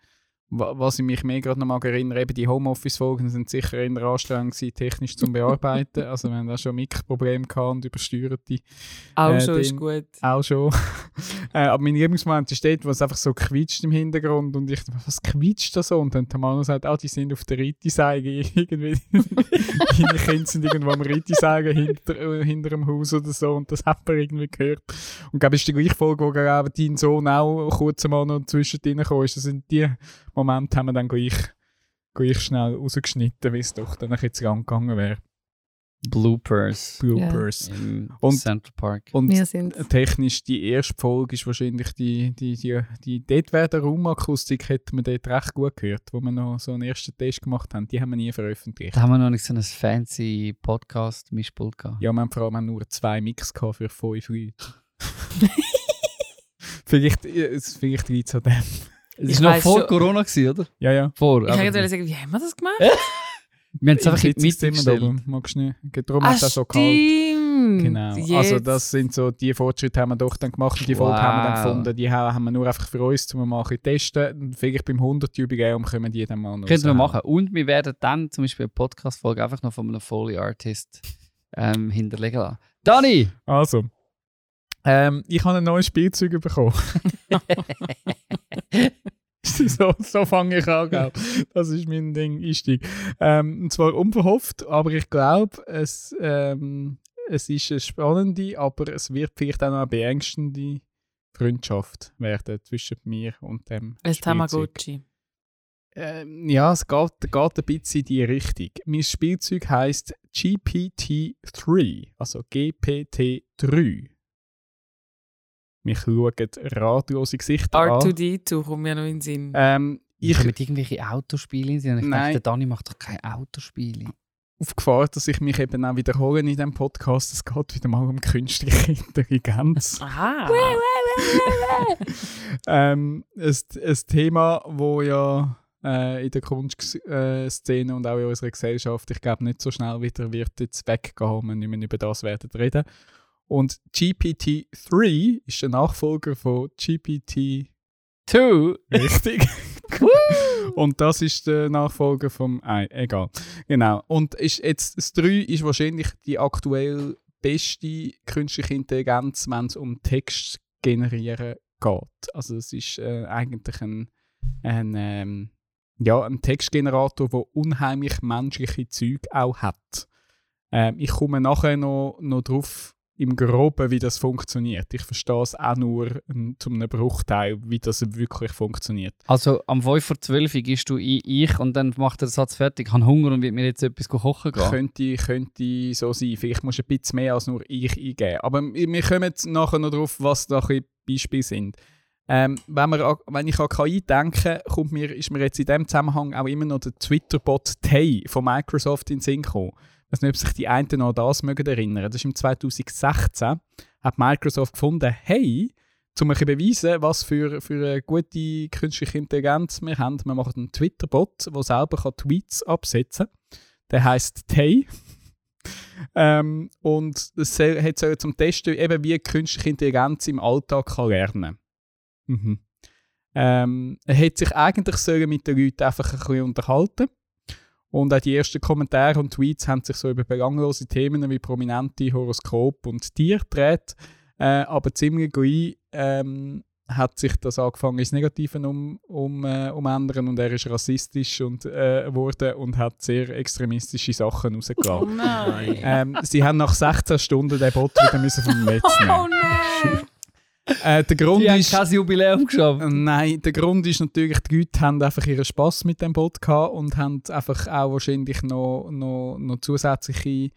Wa- Was ich mich mehr gerade noch mal erinnere, eben die Homeoffice-Folgen sind sicher eher anstrengend gewesen, technisch zum Bearbeiten. also wir haben da schon Mikroprobleme gehabt und übersteuerte Auch Äh, schon ist gut. auch schon. äh, aber mein Lieblingsmoment ist dort, wo es einfach so quietscht im Hintergrund und ich, was quietscht da so? Und dann der Manu sagt, ah, die sind auf der Rittisäge irgendwie. Deine Kinder sind irgendwo am Rittisäge hinter, äh, hinter dem Haus oder so und das hat man irgendwie gehört. Und ich glaube, es ist die gleiche Folge, wo gerade dein Sohn auch kurz mal noch zwischendrin ist. Das sind die Momente, haben wir dann gleich, gleich schnell rausgeschnitten, weil es doch dann ein bisschen zu lang gegangen wäre. Bloopers Bloopers. im Und- Central Park. Und Wir sind technisch die erste Folge ist wahrscheinlich die, die, die, die dort wäre der Raumakustik, hätte man dort recht gut gehört, wo wir noch so einen ersten Test gemacht haben. Die haben wir nie veröffentlicht. Da haben wir noch nicht so ein fancy Podcast-Mischpult gehabt. Ja, wir haben vor allem nur zwei Mix gehabt für fünf Leute. vielleicht äh, es- vielleicht liegt es an dem. Es war noch vor schon- Corona, gewesen, oder? Ja, ja. Vor. Ich aber- wollte sagen, wie haben wir das gemacht? wir haben es einfach in die Mitte gestellt. oben. Magst du nicht? Darum Ah, hat das so kalt. Genau. Jetzt. Also das sind so, die Fortschritte haben wir doch dann gemacht und die Folge haben wir dann Wow. gefunden. Die ha- haben wir nur einfach für uns, um mal ein testen. Und Vielleicht beim 100 Jubiläum können die dann mal noch Könnten wir machen. Und wir werden dann zum Beispiel eine Podcast-Folge einfach noch von einem Foley Artist ähm, hinterlegen lassen. Dani! Also, ähm, ich habe ein neues Spielzeug bekommen. so, so fange ich an, gell? Das ist mein Ding, Einstieg. Ähm, und zwar unverhofft, aber ich glaube, es, ähm, es ist eine spannende, aber es wird vielleicht auch noch eine beängstende Freundschaft werden zwischen mir und dem Ein. Tamagotchi. Ähm, ja, es geht, geht ein bisschen in die Richtung. Mein Spielzeug heisst GPT-3, also GPT-3. Mich schauen ratlose Gesichter an. R2D2 kommt mir noch in den Sinn. Ähm, Ich ich, mit irgendwelche Autospiele in sind. Und ich Nein. dachte, der Dani macht doch keine Autospiele. auf Gefahr, dass ich mich eben auch wiederhole in diesem Podcast. Es geht wieder mal um künstliche Intelligenz. Aha. ähm, ein, ein Thema, wo ja äh, in der Kunstszene und auch in unserer Gesellschaft, ich glaube, nicht so schnell wieder wird jetzt weggehen, wenn wir nicht mehr über das werden reden. Und GPT-3 ist der Nachfolger von GPT Two. Richtig. und das ist der Nachfolger vom Ei. Egal. Genau. Und ist jetzt, das 3 ist wahrscheinlich die aktuell beste künstliche Intelligenz, wenn es um Text generieren geht. Also es ist äh, eigentlich ein, ein, ähm, ja, ein Textgenerator, der unheimlich menschliche Züge auch hat. Ähm, ich komme nachher noch, noch drauf, im Groben, wie das funktioniert. Ich verstehe es auch nur ähm, zu einem Bruchteil, wie das wirklich funktioniert. Also am 5 vor 12 Uhr gehst du in ich und dann macht er den Satz fertig. Ich habe Hunger und will mir jetzt etwas kochen gehen. Könnte, könnte so sein. Vielleicht musst du ein bisschen mehr als nur ich eingeben. Aber wir kommen jetzt nachher noch drauf, was da ein Beispiele sind. Ähm, wenn, wir, an- wenn ich an KI denke, kommt mir, ist mir jetzt in dem Zusammenhang auch immer noch der Twitter-Bot Tay von Microsoft in den Sinn gekommen. Weiß nicht, ob sich die einen noch an das mögen erinnern. Das ist im 2016 hat Microsoft gefunden, hey, um ein beweisen, was für, für eine gute künstliche Intelligenz wir haben, wir machen einen Twitter-Bot, der selber kann Tweets absetzen kann. Der heißt Tay. ähm, und soll- hat soll zum Testen, eben wie künstliche Intelligenz im Alltag kann lernen mhm. ähm, Er hat sich eigentlich mit den Leuten einfach ein bisschen unterhalten. Und auch die ersten Kommentare und Tweets haben sich so über belanglose Themen wie prominente Horoskop und Tiere gedreht. Äh, aber ziemlich gleich ähm, hat sich das angefangen ins Negative um, um, äh, umändern und er ist rassistisch und, äh, wurde und hat sehr extremistische Sachen Oh rausgelassen. nein. ähm, sie haben nach 16 Stunden den Bot wieder müssen vom Netz Oh nehmen. nein. Äh, der Grund Die haben ist, kein Jubiläum geschafft. Nein, der Grund ist natürlich, die Leute haben einfach ihren Spass mit dem Bot gehabt und haben einfach auch wahrscheinlich noch, noch, noch zusätzliche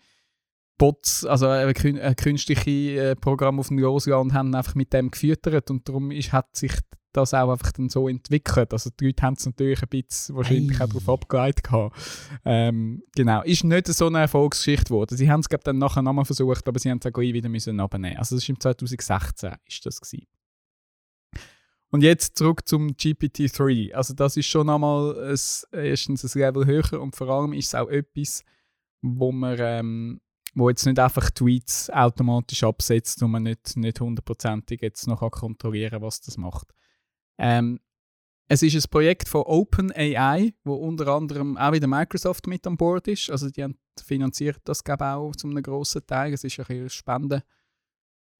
Bots, also ein, kün ein künstliches äh, Programm auf dem losgelassen und haben einfach mit dem gefüttert und darum ist, hat sich das auch einfach dann so entwickelt. Also die Leute haben es natürlich ein bisschen wahrscheinlich Ei. auch darauf abgeleitet gehabt. Ähm, genau, ist nicht so eine Erfolgsgeschichte geworden. Sie haben es glaube dann nachher nochmal versucht, aber sie haben es auch gleich wieder müssen abnehmen. Also das war im 2016 ist das gewesen. Und jetzt zurück zum GPT-3. Also das ist schon einmal ein, erstens ein Level höher und vor allem ist es auch etwas, wo man ähm, wo jetzt nicht einfach Tweets automatisch absetzt und man nicht, nicht hundertprozentig jetzt noch kann kontrollieren was das macht. Ähm, es ist ein Projekt von OpenAI, wo unter anderem auch wieder Microsoft mit an Bord ist. Also die haben finanziert das glaube ich, auch zu einem grossen Teil. Es ist ein Spende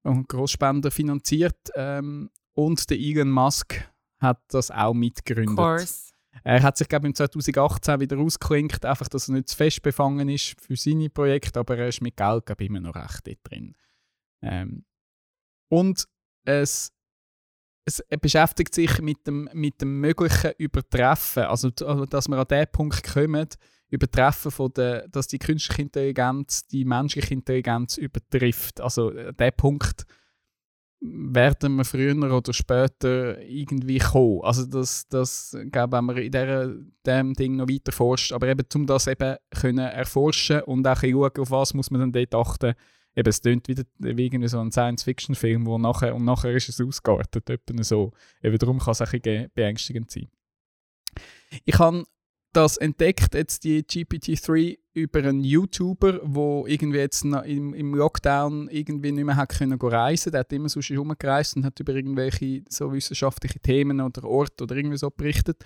und Grossspender finanziert. Ähm, und der Elon Musk hat das auch mitgegründet. course. Er hat sich, glaube ich, im 2018 wieder ausgeklinkt, einfach, dass er nicht zu fest befangen ist für seine Projekte, aber er ist mit Geld, glaube ich, immer noch recht dort drin. Ähm, und es, es beschäftigt sich mit dem, mit dem möglichen Übertreffen, also also, dass wir an den Punkt kommen, Übertreffen von der, dass die künstliche Intelligenz die menschliche Intelligenz übertrifft. Also äh, der Punkt werden wir früher oder später irgendwie kommen. Also das, das glaube wenn man in dieser, dem Ding noch weiter forscht, aber eben um das eben können erforschen und auch schauen, auf was muss man dann dort achten. Eben, es klingt wieder wie irgendwie so ein Science-Fiction-Film, wo nachher, und nachher ist es ausgeartet, etwa so. Eben darum kann es ein bisschen beängstigend sein. Ich habe das entdeckt, jetzt die GPT-3, über einen YouTuber, der irgendwie jetzt im, im Lockdown irgendwie nicht mehr hat können reisen Der hat immer sonst herumgereist und hat über irgendwelche so wissenschaftliche Themen oder Orte oder irgendwie so berichtet.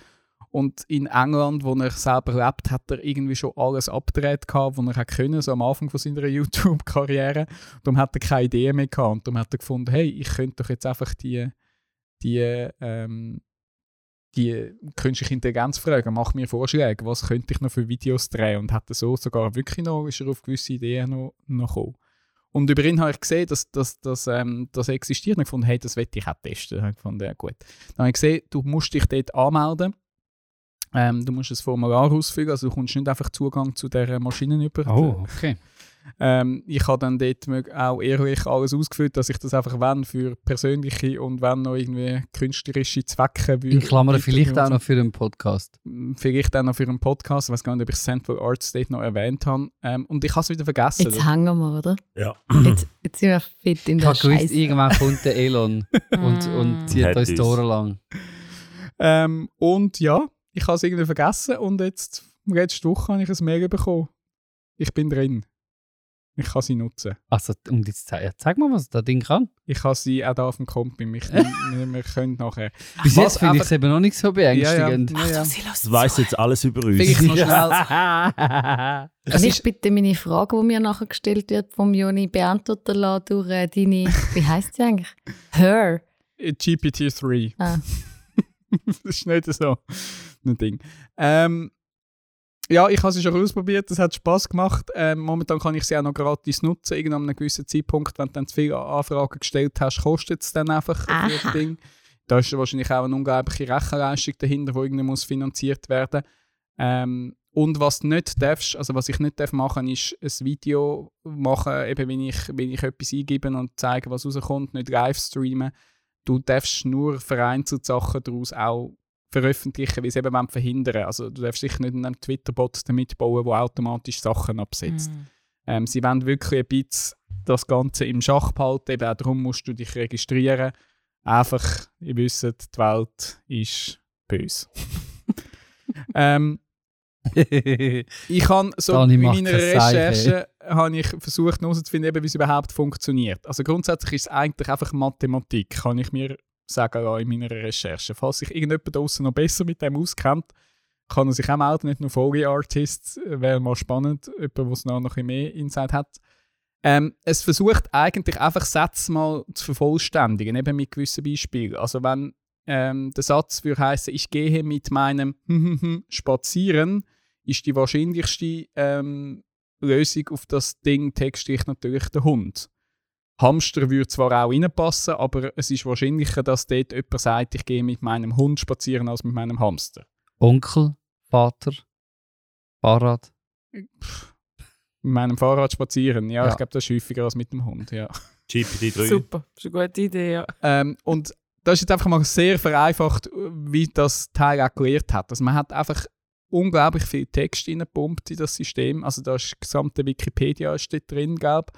Und in England, wo er selber lebt, hat er irgendwie schon alles abgedreht gehabt, was er hat können, so am Anfang von seiner YouTube-Karriere. Darum hat er keine Idee mehr gehabt. Und darum hat er gefunden, hey, ich könnte doch jetzt einfach die, die, ähm, die künstliche Intelligenz fragen, mach mir Vorschläge, was könnte ich noch für Videos drehen und hat er so sogar wirklich noch, ist er auf gewisse Ideen noch, noch gekommen. Und über ihn habe ich gesehen, dass, dass, dass ähm, das existiert und ich gefunden, hey, das will ich auch testen. Ich gefunden, ja gut. Dann habe ich gesehen, du musst dich dort anmelden. Ähm, du musst ein Formular ausfüllen, also du kommst nicht einfach Zugang zu dieser Maschine über. Oh, okay. Ähm, ich habe dann dort mög- auch ehrlich alles ausgefüllt, dass ich das einfach wenn für persönliche und wenn noch irgendwie künstlerische Zwecke würde. In Klammern vielleicht auch noch für einen Podcast. Vielleicht auch noch für einen Podcast. Ich weiß gar nicht, ob ich Central Arts dort noch erwähnt habe. Ähm, und ich habe es wieder vergessen. Jetzt hängen wir, oder? Ja. Jetzt, jetzt sind wir fit in Ich der habe gewusst, irgendwann kommt der Elon und, und zieht uns die. Ohren lang. Ähm, und ja, ich habe es irgendwie vergessen und jetzt, letzte Woche habe ich ein Mail bekommen. Ich bin drin. Ich kann sie nutzen. Also, und jetzt zeig, ja, zeig mal, was das Ding kann. Ich kann sie auch da auf dem Komp bei mich. wir, wir können nachher. Bis Was jetzt finde ich es eben noch nicht so beängstigend. Ja, ja, ja. Das weiss jetzt alles über uns. Vielleicht noch schnell. Ja. Es Kann ich bitte meine Frage, die mir nachher gestellt wird, vom Joni beantworten lassen durch äh, deine, wie heisst sie eigentlich? Her. GPT-3. Ah. das ist nicht so ein Ding. Ähm, ja, ich habe sie schon ausprobiert, es hat Spaß gemacht. Ähm, momentan kann ich sie auch noch gratis nutzen. Irgendwann an einem gewissen Zeitpunkt, wenn du dann zu viele Anfragen gestellt hast, kostet es dann einfach Aha. das Ding. Da ist wahrscheinlich auch eine unglaubliche Rechenleistung dahinter, die irgendwie muss finanziert werden ähm, Und was du nicht darfst, also was ich nicht darf machen, ist ein Video machen, eben wenn ich, wenn ich etwas eingebe und zeige, was rauskommt, nicht live streamen. Du darfst nur vereinzelt Sachen daraus auch veröffentlichen, weil sie eben wollen verhindern Also du darfst sicher nicht einen Twitter-Bot damit bauen, der automatisch Sachen absetzt. Mm. Ähm, sie wollen wirklich ein bisschen das Ganze im Schach behalten, eben auch darum musst du dich registrieren. Einfach, ihr wisst, die Welt ist böse. ähm, ich habe so Dani in meiner. Recherche habe ich versucht herauszufinden, wie es überhaupt funktioniert. Also grundsätzlich ist es eigentlich einfach Mathematik, kann ich mir sagen lassen in meiner Recherche. Falls sich irgendjemand draußen noch besser mit dem auskennt, kann er sich auch melden, nicht nur Foley Artists, wäre mal spannend, jemand, der es noch ein mehr Insight hat. Ähm, es versucht eigentlich einfach Sätze mal zu vervollständigen, eben mit gewissen Beispielen. Also wenn ähm, der Satz würde heißen, ich gehe mit meinem spazieren, ist die wahrscheinlichste ähm, Lösung auf das Ding textlich natürlich der Hund. Hamster würde zwar auch reinpassen, aber es ist wahrscheinlicher, dass dort jemand sagt, ich gehe mit meinem Hund spazieren, als mit meinem Hamster. Onkel, Vater, Fahrrad. Pff, mit meinem Fahrrad spazieren, ja, Ja. ich glaube, das ist häufiger als mit dem Hund, ja. GPT-3. Super, das ist eine gute Idee, ja. Ähm, und das ist jetzt einfach mal sehr vereinfacht, wie das Teil auch gelehrt hat. Also man hat einfach unglaublich viel Text reingepumpt in das System. Also da ist die gesamte Wikipedia ist dort drin, glaube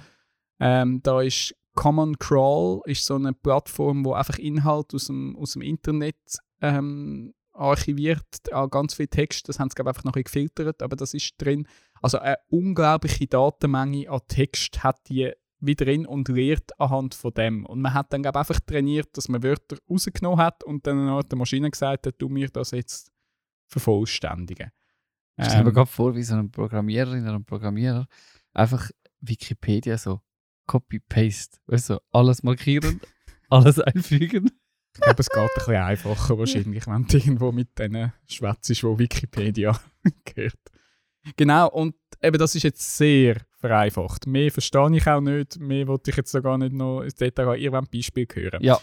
ähm, Da ist Common Crawl, ist so eine Plattform, wo einfach Inhalt aus dem, aus dem Internet ähm, archiviert, auch ganz viel Text, das haben sie glaube ich, einfach noch ein gefiltert, aber das ist drin. Also eine unglaubliche Datenmenge an Text hat die wie drin und lehrt anhand von dem. Und man hat dann glaub, einfach trainiert, dass man Wörter rausgenommen hat und dann hat der Maschine gesagt hat, du mir das jetzt vervollständigen. Ich stelle mir Ähm, gerade vor, wie so ein Programmiererin oder ein Programmierer einfach Wikipedia so Copy-Paste. Weißt du, alles markieren, alles einfügen. Ich glaube, es geht ein bisschen einfacher wahrscheinlich, wenn du irgendwo mit denen schwätzt, wo Wikipedia gehört. Genau, und eben das ist jetzt sehr vereinfacht. Mehr verstehe ich auch nicht, mehr wollte ich jetzt da gar nicht noch ins Detail gehen. Ihr wollt ein Beispiel hören. Ja.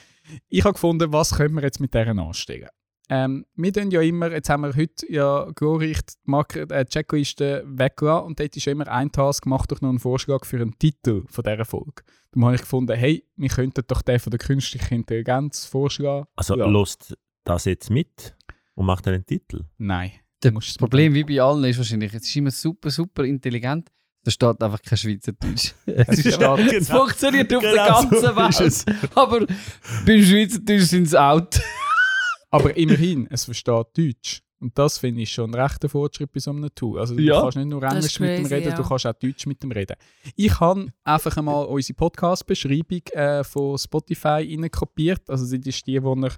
Ich habe gefunden, was können wir jetzt mit deren anstellen? Ähm, wir tun ja immer, jetzt haben wir heute ja glorreich die Mark- äh, Checkliste weggelassen und dort ist immer ein Task, macht doch noch einen Vorschlag für einen Titel von dieser Folge. Darum habe ich gefunden, hey, wir könnten doch den von der künstlichen Intelligenz vorschlagen. Also Ja. lost das jetzt mit und macht einen Titel. Nein. Das es Problem wie bei allen ist wahrscheinlich, es ist immer super, super intelligent, da steht einfach kein Schweizerdeutsch. Es, ist, Ja, es genau. funktioniert auf der Genau so ganzen ist Welt. Aber beim Schweizerdeutsch sind sie out. Aber immerhin, es versteht Deutsch. Und das finde ich schon ein rechter Fortschritt bei so einem Tool. Also du Ja. kannst nicht nur Englisch ist mit dem crazy, reden, du ja. kannst auch Deutsch mit dem reden. Ich habe einfach einmal unsere Podcast-Beschreibung äh, von Spotify kopiert. Also das ist die, die ihr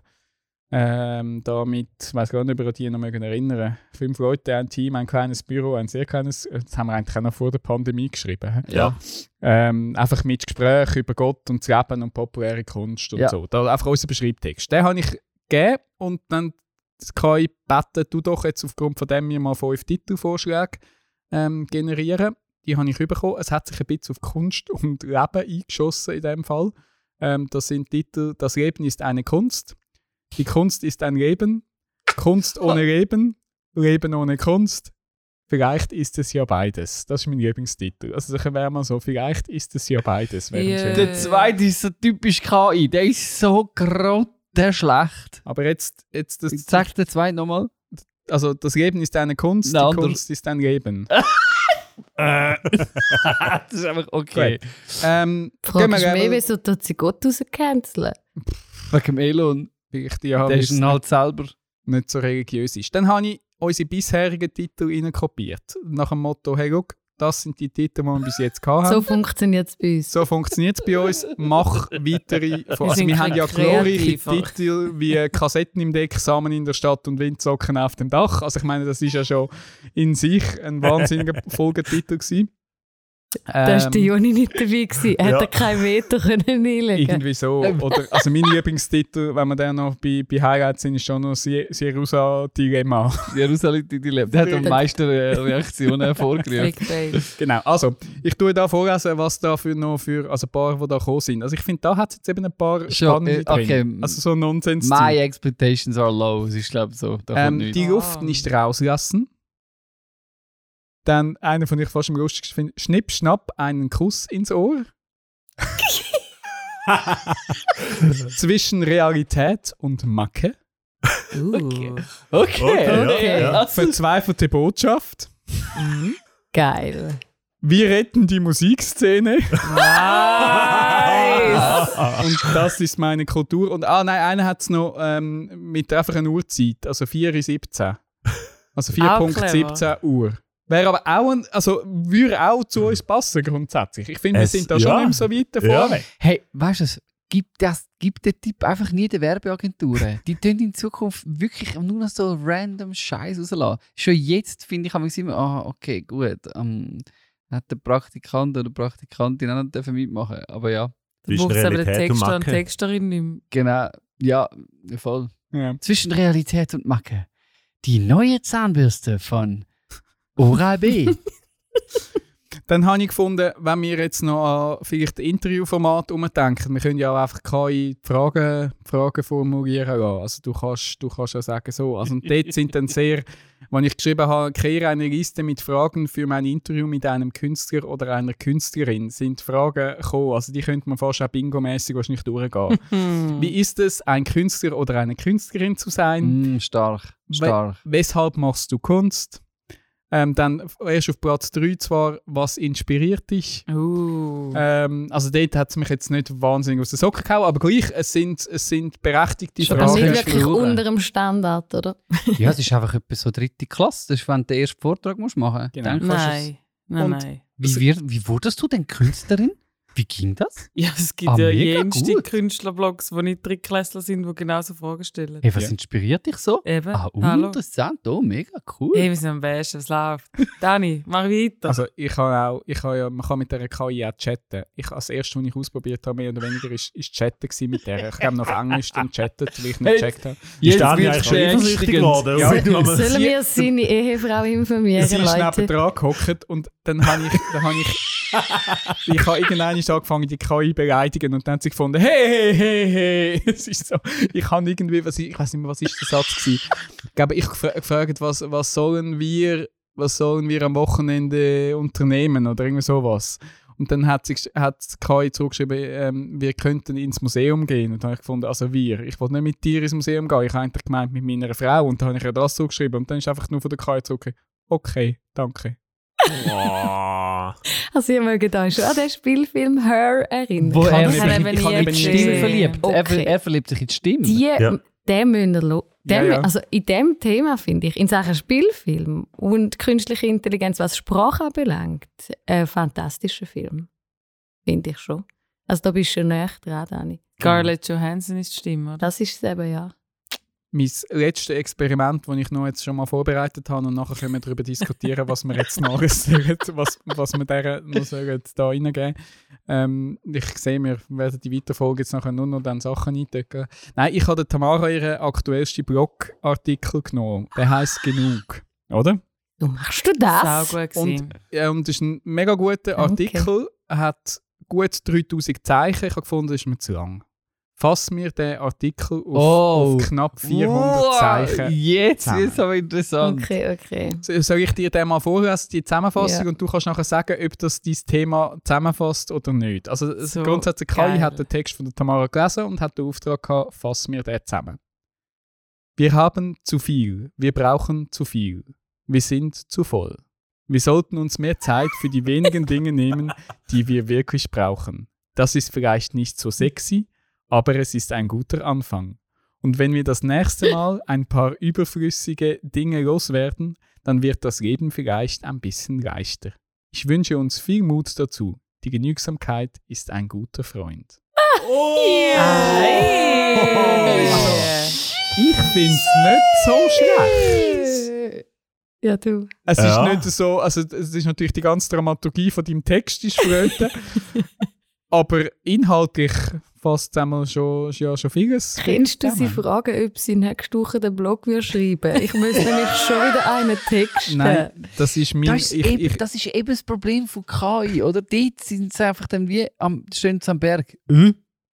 ähm, da mit, ich weiß gar nicht, ob ihr die noch mögen erinnern Fünf Leute, ein Team, ein kleines Büro, ein sehr kleines, äh, das haben wir eigentlich auch noch vor der Pandemie geschrieben. Ja. Ähm, einfach mit Gesprächen über Gott und das Leben und populäre Kunst und Ja. so. Da einfach unser Beschreibtext. Den habe ich gegeben und dann kann ich beten, du doch jetzt aufgrund von dem mir mal fünf Titelvorschläge ähm, generieren. Die habe ich bekommen. Es hat sich ein bisschen auf Kunst und Leben eingeschossen in dem Fall. Ähm, das sind Titel Das Leben ist eine Kunst. Die Kunst ist ein Leben. Kunst ohne Leben. Leben ohne Kunst. Vielleicht ist es ja beides. Das ist mein Lieblingstitel. Also das wäre mal so, vielleicht ist es ja beides. schöner- Der zweite ist so typisch KI. Der ist so grottenschlecht. Aber jetzt, jetzt das, Sag den zweiten nochmal. also das Leben ist eine Kunst, Nein, die. Kunst ist ein Leben. das ist einfach okay. Ähm, gehen wir ist mehr, gerne- wieso tut sie Gott rauscanceln? Wegen Elon. vielleicht ja, Der ist halt selber. nicht so religiös ist. Dann habe ich unsere bisherigen Titel reinkopiert. Nach dem Motto, hey, guck, das sind die Titel, die wir bis jetzt gehabt haben. So funktioniert es bei uns. So funktioniert es bei uns. Mach weitere. Also sind wir haben ja glorreiche Titel wie Kassetten im Deck, Samen in der Stadt und Windsocken auf dem Dach. Also ich meine, das ist ja schon in sich ein wahnsinniger Folgetitel gewesen. Da war der Ähm, Joni nicht dabei. Gewesen. Er Ja. hätte kein Veto können einlegen irgendwie so. Oder, also mein Lieblingstitel, wenn wir dann noch bei, bei Highlights sind, ist schon noch Sie- Sierusa Dilemma. Jerusalem, die lebt. Der hat am meisten Reaktionen hervorgerufen. Genau, also ich tue da vorlesen, was da für noch für, also ein paar, die da gekommen sind. Also ich finde, da hat es jetzt eben ein paar Schon, spannende äh, okay. drin. Also so Nonsens. My expectations are low. Das ist, glaube ich, so. Ähm, die Ah. Luft nicht rauslassen. Dann einer von ich fast am lustigsten finde, Schnipp, Schnapp, einen Kuss ins Ohr. Zwischen Realität und Macke. Uh. Okay, Okay, ja, okay. ja. Also, Verzweifelte Botschaft. Geil. Wir retten die Musikszene. Nice! Und das ist meine Kultur. Und ah nein, einer hat es noch ähm, mit einfach einer Uhrzeit, also 4 in 17. Also Auch 4.17 Uhr. Wäre aber auch ein, also würde auch zu uns passen grundsätzlich. Ich finde, wir sind da schon ja. nicht mehr so weit davon Ja. weg. Hey, weißt du, gib, das, gib den Tipp einfach nie den Werbeagenturen. Die tun in Zukunft wirklich nur noch so random Scheiß rauslassen. Schon jetzt finde ich manchmal immer, ah, okay, gut. Ähm, hat der Praktikant oder die Praktikantin auch noch dürfen mitmachen. Aber ja, Du Zwischen brauchst aber den Realität und Texter und Macke. Texterin nicht genau. Ja, voll. Ja. Zwischen Realität und Macke. Die neue Zahnbürste von Oral-B. Dann habe ich gefunden, wenn wir jetzt noch an vielleicht Interviewformat umdenken, wir können ja auch einfach KI Fragen, Fragen formulieren lassen. Also du kannst, du kannst ja sagen so. Also und dort sind dann sehr, wenn ich geschrieben habe, kreiere eine Liste mit Fragen für mein Interview mit einem Künstler oder einer Künstlerin, sind Fragen gekommen. Also die könnte man fast auch bingo-mässig wahrscheinlich durchgehen. Wie ist es, ein Künstler oder eine Künstlerin zu sein? mm, stark, stark. Weshalb machst du Kunst? Ähm, dann erst auf Platz 3 zwar, was inspiriert dich? Uh. Ähm, also dort hat es mich jetzt nicht wahnsinnig aus den Socken gehauen, aber gleich, es sind, es sind berechtigte Schon Also das nicht Fragen. du wirklich unter dem Standard, oder? Ja, es ist einfach etwas so dritte Klasse. Das ist, wenn du den ersten Vortrag musst machen musst. Genau. Nein. Nein, Und- nein. Wie, wie wurdest du denn Künstlerin? Wie ging das? Ja, es gibt Ah, ja gut. Künstlerblogs, die nicht Drittklässler sind, die genauso Fragen stellen. Hey, was Ja. inspiriert dich so? Eben. Ah, Hallo. interessant. Oh, mega cool. Hey, wir sind am besten, es läuft. Dani, mach weiter. Also ich kann auch, ich kann ja, man kann mit der KI auch chatten. Ich, als erstes, was ich ausprobiert habe, mehr oder weniger, ist, ist chatten mit der. Ich habe noch auf Englisch dann chattet, weil ich nicht gecheckt habe. Andi wird's eigentlich schon eifersüchtig geworden? Ja, Sollen wir seine Ehefrau informieren, Sie ist Leute? neben dran gehockt und dann habe ich, dann habe ich, ich habe irgendwann angefangen, die KI beleidigen und dann hat sie gefunden, hey, hey, hey, hey. Es ist so, ich habe irgendwie, was ich, ich weiß nicht mehr, was ist der Satz gewesen. Ich glaube, ich gefra- gefragt, was, was sollen wir, was sollen wir am Wochenende unternehmen oder irgendwie sowas. Und dann hat, sie, hat KI zurückgeschrieben, ähm, wir könnten ins Museum gehen. Und dann habe ich gefunden, also wir, ich wollte nicht mit dir ins Museum gehen, ich habe eigentlich gemeint mit meiner Frau. Und dann habe ich ihr das zurückgeschrieben und dann ist einfach nur von der KI zurückgekommen, okay, danke. Oh. Also ihr mögt euch schon an den Spielfilm Her erinnern. Wo Ich habe er eben- sich in die gesehen. Stimme verliebt. Er, Okay. ver- er verliebt sich in die Stimme. Die, Ja. den müssen wir den Ja, ja. Also in dem Thema finde ich, in Sachen Spielfilm und künstliche Intelligenz, was Sprache anbelangt, ein fantastischer Film. Finde ich schon. Also da bist du schon näher dran, Dani. Scarlett Johansson ist die Stimme, oder? Das ist es eben, ja. Mein letztes Experiment, das ich noch jetzt schon mal vorbereitet habe und nachher können wir darüber diskutieren, was wir jetzt noch sollen, was, was wir der noch sollen da reingeben ähm, Ich sehe, wir werden die Weiterfolge jetzt nachher nur noch dann Sachen eindecken. Nein, ich habe der Tamara ihren aktuellsten Blogartikel genommen. Der heißt «Genug». Oder? Du machst du das? Sau gut Und, ja, und das ist ein mega guter Okay. Artikel, hat gut 3000 Zeichen. Ich habe gefunden, das ist mir zu lang. Fass mir den Artikel auf, Oh. auf knapp 400 Zeichen. Jetzt zusammen. ist es aber interessant. Okay, okay. So- Soll ich dir den mal vorlesen, die Zusammenfassung, Ja. und du kannst nachher sagen, ob das dein Thema zusammenfasst oder nicht. Also So grundsätzlich, Kai geil. hat den Text von der Tamara gelesen und hat den Auftrag gehabt, fass mir den zusammen. Wir haben zu viel, wir brauchen zu viel, wir sind zu voll. Wir sollten uns mehr Zeit für die wenigen Dinge nehmen, die wir wirklich brauchen. Das ist vielleicht nicht so sexy, aber es ist ein guter Anfang. Und wenn wir das nächste Mal ein paar überflüssige Dinge loswerden, dann wird das Leben vielleicht ein bisschen leichter. Ich wünsche uns viel Mut dazu. Die Genügsamkeit ist ein guter Freund. Ich finde es nicht so schlecht. Ja, du. Es Ja. ist nicht so, also es ist natürlich die ganze Dramaturgie von deinem Text ist flöten, aber inhaltlich fasst einmal schon, ja, schon vieles. Kennst du sie fragen, ob sie nächste Woche den Blog schreiben Ich muss nämlich schon wieder einen Text. Nein, das ist mein... Das ist, ich, eben, ich, das ist eben das Problem von KI, oder? Dort sind sie einfach dann wie am, stehen am Berg. Äh?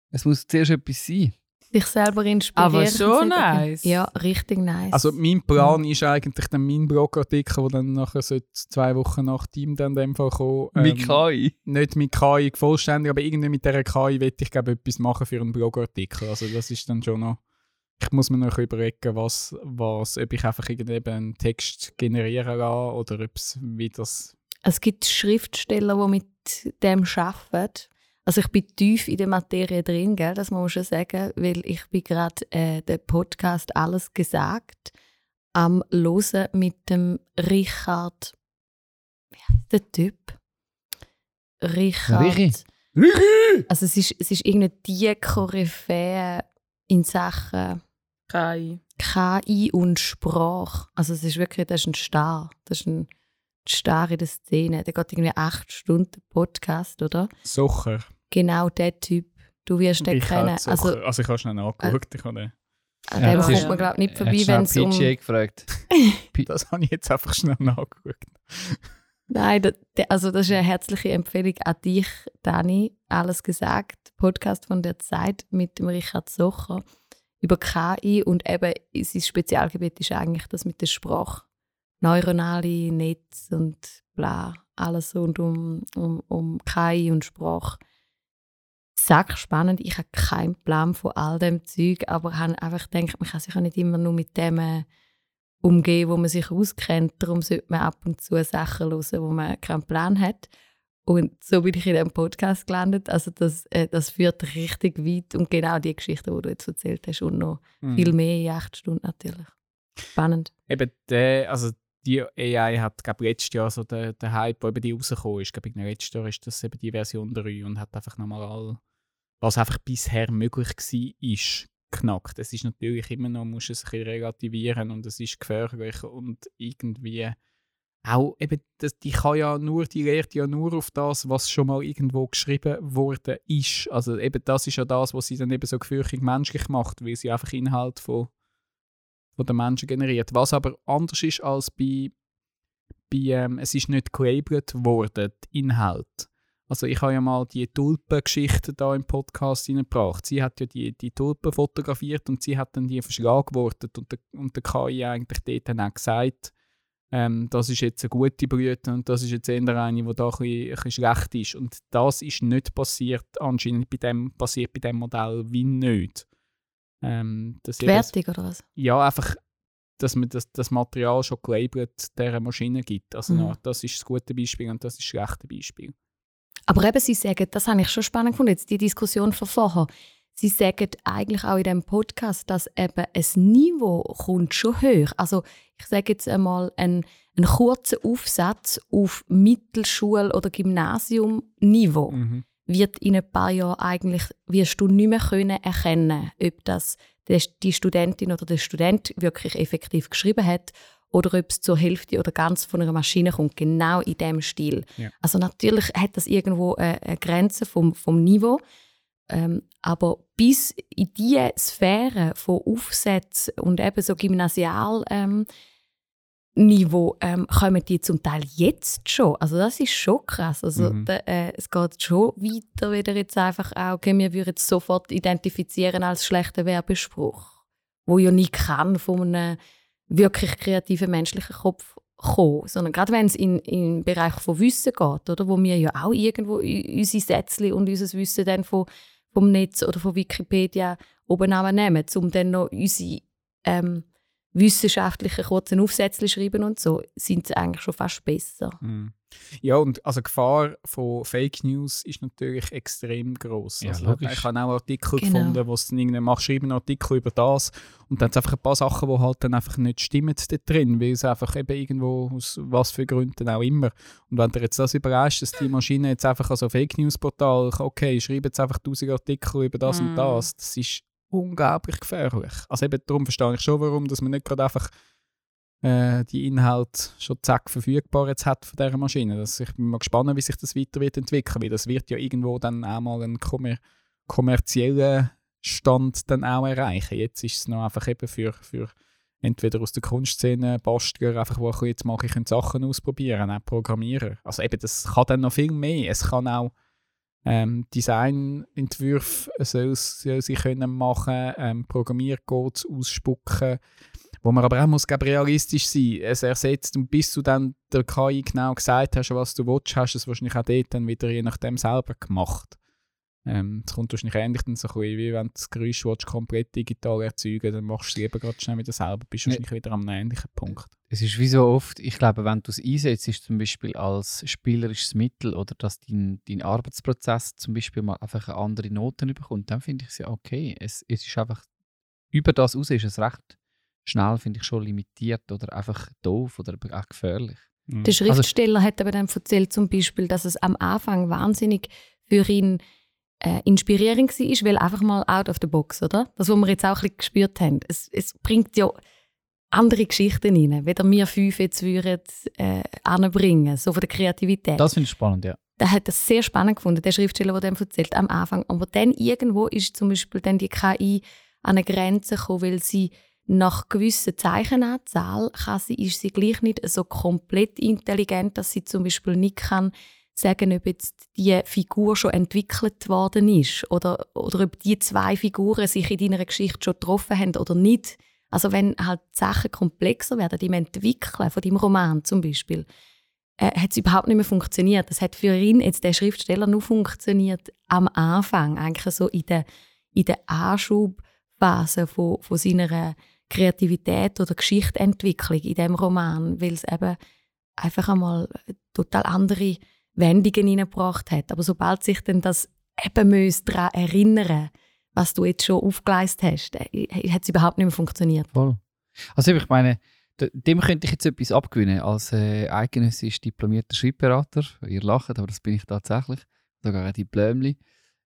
Es muss zuerst etwas sein. Dich selber inspirieren. Aber schon nice. Ja, richtig nice. Also mein Plan ist eigentlich dann mein Blogartikel, der dann nachher sollte zwei Wochen nach Team dann dem Fall kommen. Mit ähm, KI. Nicht mit KI vollständig, aber irgendwie mit dieser KI will ich glaube etwas machen für einen Blogartikel. Also das ist dann schon noch... Ich muss mir noch überlegen, was, was, ob ich einfach irgendwie einen Text generieren lasse oder ob es wie das... es gibt Schriftsteller, die mit dem arbeiten. Also ich bin tief in der Materie drin, gell? das muss man schon sagen, weil ich bin gerade äh, den Podcast «Alles gesagt» am Hören mit dem Richard... Wie heißt der Typ? Richard... Richi. Also es ist, es ist irgendwie die Koryphäe in Sachen KI. KI und Sprache. Also es ist wirklich, das ist ein Star. Das ist ein Star in der Szene. Der geht irgendwie acht Stunden Podcast, oder? Socher. Genau der Typ. Du wirst den kennen. Socher. Also Also, ich habe schnell nachgeschaut. ich habe den- an Ja, dem das kommt ist- man glaube ich nicht Er vorbei, wenn es um... PJ gefragt. das habe ich jetzt einfach schnell nachgeschaut. Nein, da, der, also das ist eine herzliche Empfehlung an dich, Dani. Alles gesagt. Podcast von der Zeit mit dem Richard Socher über KI und eben sein Spezialgebiet ist eigentlich das mit der Sprache. Neuronale Netz und bla, alles rund um, um, um KI und Sprache. Sack spannend. Ich habe keinen Plan von all dem Zeug, aber habe einfach gedacht, man kann sich auch nicht immer nur mit dem äh, umgehen, wo man sich auskennt. Darum sollte man ab und zu Sachen hören, wo man keinen Plan hat. Und so bin ich in diesem Podcast gelandet. Also das, äh, das führt richtig weit. Und genau die Geschichte, die du jetzt erzählt hast, und noch Mhm. viel mehr in acht Stunden natürlich. Spannend. Eben der, also die AI hat, glaube letztes Jahr so der, der Hype, der eben die rausgekommen ist, glaube ich, letztes Jahr ist das eben die Version 3 und hat einfach nochmal all, was einfach bisher möglich war, ist knackt. Es ist natürlich immer noch, muss es ein relativieren und es ist gefährlich und irgendwie auch eben, das, die kann ja nur, die lehrt ja nur auf das, was schon mal irgendwo geschrieben worden ist. Also eben das ist ja das, was sie dann eben so gefürchtig menschlich macht, weil sie einfach Inhalt von von den Menschen generiert. Was aber anders ist als bei, bei ähm, es ist nicht gelabelt worden, die Inhalt. Also ich habe ja mal die Tulpengeschichte da im Podcast hineingebracht. Sie hat ja die, die Tulpen fotografiert und sie hat dann die verschlagwortet und und der KI eigentlich dort dann auch gesagt, ähm, das ist jetzt eine gute Blüte und das ist jetzt eher eine, die da ein ein bisschen schlecht ist. Und das ist nicht passiert, anscheinend bei dem, passiert bei dem Modell wie nicht. Ähm, dass Die jedes- Wertung oder was? ja, einfach, dass man das, das Material schon gelabelt dieser Maschine gibt. Also Mhm. na, das ist das gute Beispiel und das ist das schlechte Beispiel. Aber eben, Sie sagen, das habe ich schon spannend gefunden, jetzt die Diskussion von vorher. Sie sagen eigentlich auch in diesem Podcast, dass eben ein Niveau kommt schon hoch. Also ich sage jetzt einmal, ein, ein kurzer Aufsatz auf Mittelschul- oder Gymnasium-Niveau wird in ein paar Jahren eigentlich, wirst du nicht mehr können erkennen, ob das die Studentin oder der Student wirklich effektiv geschrieben hat oder ob es zur Hälfte oder ganz von einer Maschine kommt, genau in dem Stil. Ja. Also natürlich hat das irgendwo eine, eine Grenze vom, vom Niveau, ähm, aber bis in diese Sphäre von Aufsätzen und eben so gymnasial ähm, Niveau ähm, kommen die zum Teil jetzt schon. Also das ist schon krass. Also Mhm. da, äh, es geht schon weiter wieder jetzt einfach auch, okay, wir würden es sofort identifizieren als schlechten Werbespruch, wo ja nie kann von einem wirklich kreativen menschlichen Kopf kommen, sondern gerade wenn es in, im Bereich von Wissen geht, oder, wo wir ja auch irgendwo unsere Sätzchen und unser Wissen dann von, vom Netz oder von Wikipedia oben nehmen, um dann noch unsere ähm, wissenschaftlichen kurzen Aufsätze schreiben und so, sind sie eigentlich schon fast besser. Mhm. Ja, und also die Gefahr von Fake News ist natürlich extrem groß. Ja, also, logisch. Ich habe auch Artikel Genau. gefunden, wo es dann irgendwie macht, schreiben einen Artikel über das und dann sind einfach ein paar Sachen, die halt dann einfach nicht stimmen da drin, weil es einfach eben irgendwo aus was für Gründen auch immer. Und wenn dir jetzt das überrascht, dass die Maschine jetzt einfach an so Fake News Portal, okay, schreibe jetzt einfach 1000 Artikel über das und Mhm. das, das ist unglaublich gefährlich. Also eben darum verstehe ich schon, warum, dass man nicht gerade einfach äh, die Inhalte schon zack verfügbar jetzt hat von dieser Maschine. Das, ich bin mal gespannt, wie sich das weiter wird entwickeln, weil das wird ja irgendwo dann auch einen kommer kommerziellen Stand dann auch erreichen. Jetzt ist es noch einfach eben für, für entweder aus der Kunstszene Bastler, einfach, wo ich jetzt mal ich Sachen ausprobieren, auch Programmierer. Also eben, das kann dann noch viel mehr. Es kann auch ähm, Designentwürfe soll, soll sie können machen, ähm, Programmiercodes ausspucken, wo man aber auch muss realistisch sein. Es ersetzt und bis du dann der KI genau gesagt hast, was du willst, hast du es wahrscheinlich auch dort dann wieder je nachdem selber gemacht. Ähm, es kommt wahrscheinlich ähnlich dann so ein bisschen, wie wenn du das Geräusch willst, komplett digital erzeugen dann machst du es lieber gerade schnell wieder selber. Bist du wahrscheinlich wieder am ähnlichen Punkt. Es ist wie so oft, ich glaube, wenn du es einsetzt, ist zum Beispiel als spielerisches Mittel oder dass dein, dein Arbeitsprozess zum Beispiel mal einfach eine andere Noten bekommt, dann finde ich es ja okay. Es, es ist einfach, über das raus ist es recht schnell, finde ich, schon limitiert oder einfach doof oder auch gefährlich. Der Schriftsteller hat aber dann erzählt zum Beispiel, dass es am Anfang wahnsinnig für ihn äh, inspirierend war, weil einfach mal out of the box, oder? Das, was wir jetzt auch ein bisschen gespürt haben. Es, es bringt ja andere Geschichten rein, wie wir fünf jetzt würden, äh, anbringen, so von der Kreativität. Das finde ich spannend, ja. der hat das sehr spannend gefunden, der Schriftsteller, der dem erzählt am Anfang. Aber dann irgendwo ist zum Beispiel dann die KI an eine Grenze gekommen, weil sie nach gewissen Zeichenanzahl kann sie, ist sie gleich nicht so komplett intelligent, dass sie zum Beispiel nicht kann sagen, ob jetzt die Figur schon entwickelt worden ist oder, oder ob die zwei Figuren sich in deiner Geschichte schon getroffen haben oder nicht. Also wenn halt Sachen komplexer werden, im Entwickeln von deinem Roman zum Beispiel, äh, hat es überhaupt nicht mehr funktioniert. Das hat für ihn, jetzt der Schriftsteller, nur funktioniert am Anfang, eigentlich so in der, in der Anschubphase von, von seiner Kreativität oder Geschichtentwicklung in dem Roman, weil es eben einfach einmal total andere Wendungen hineingebracht hat. Aber sobald sich dann das eben daran erinnern was du jetzt schon aufgeleistet hast, äh, hat es überhaupt nicht mehr funktioniert. Voll. Also ich meine, dem könnte ich jetzt etwas abgewinnen als äh, eidgenössisch diplomierter Schreibberater. Ihr lacht, aber das bin ich tatsächlich. Sogar ein Diplomli.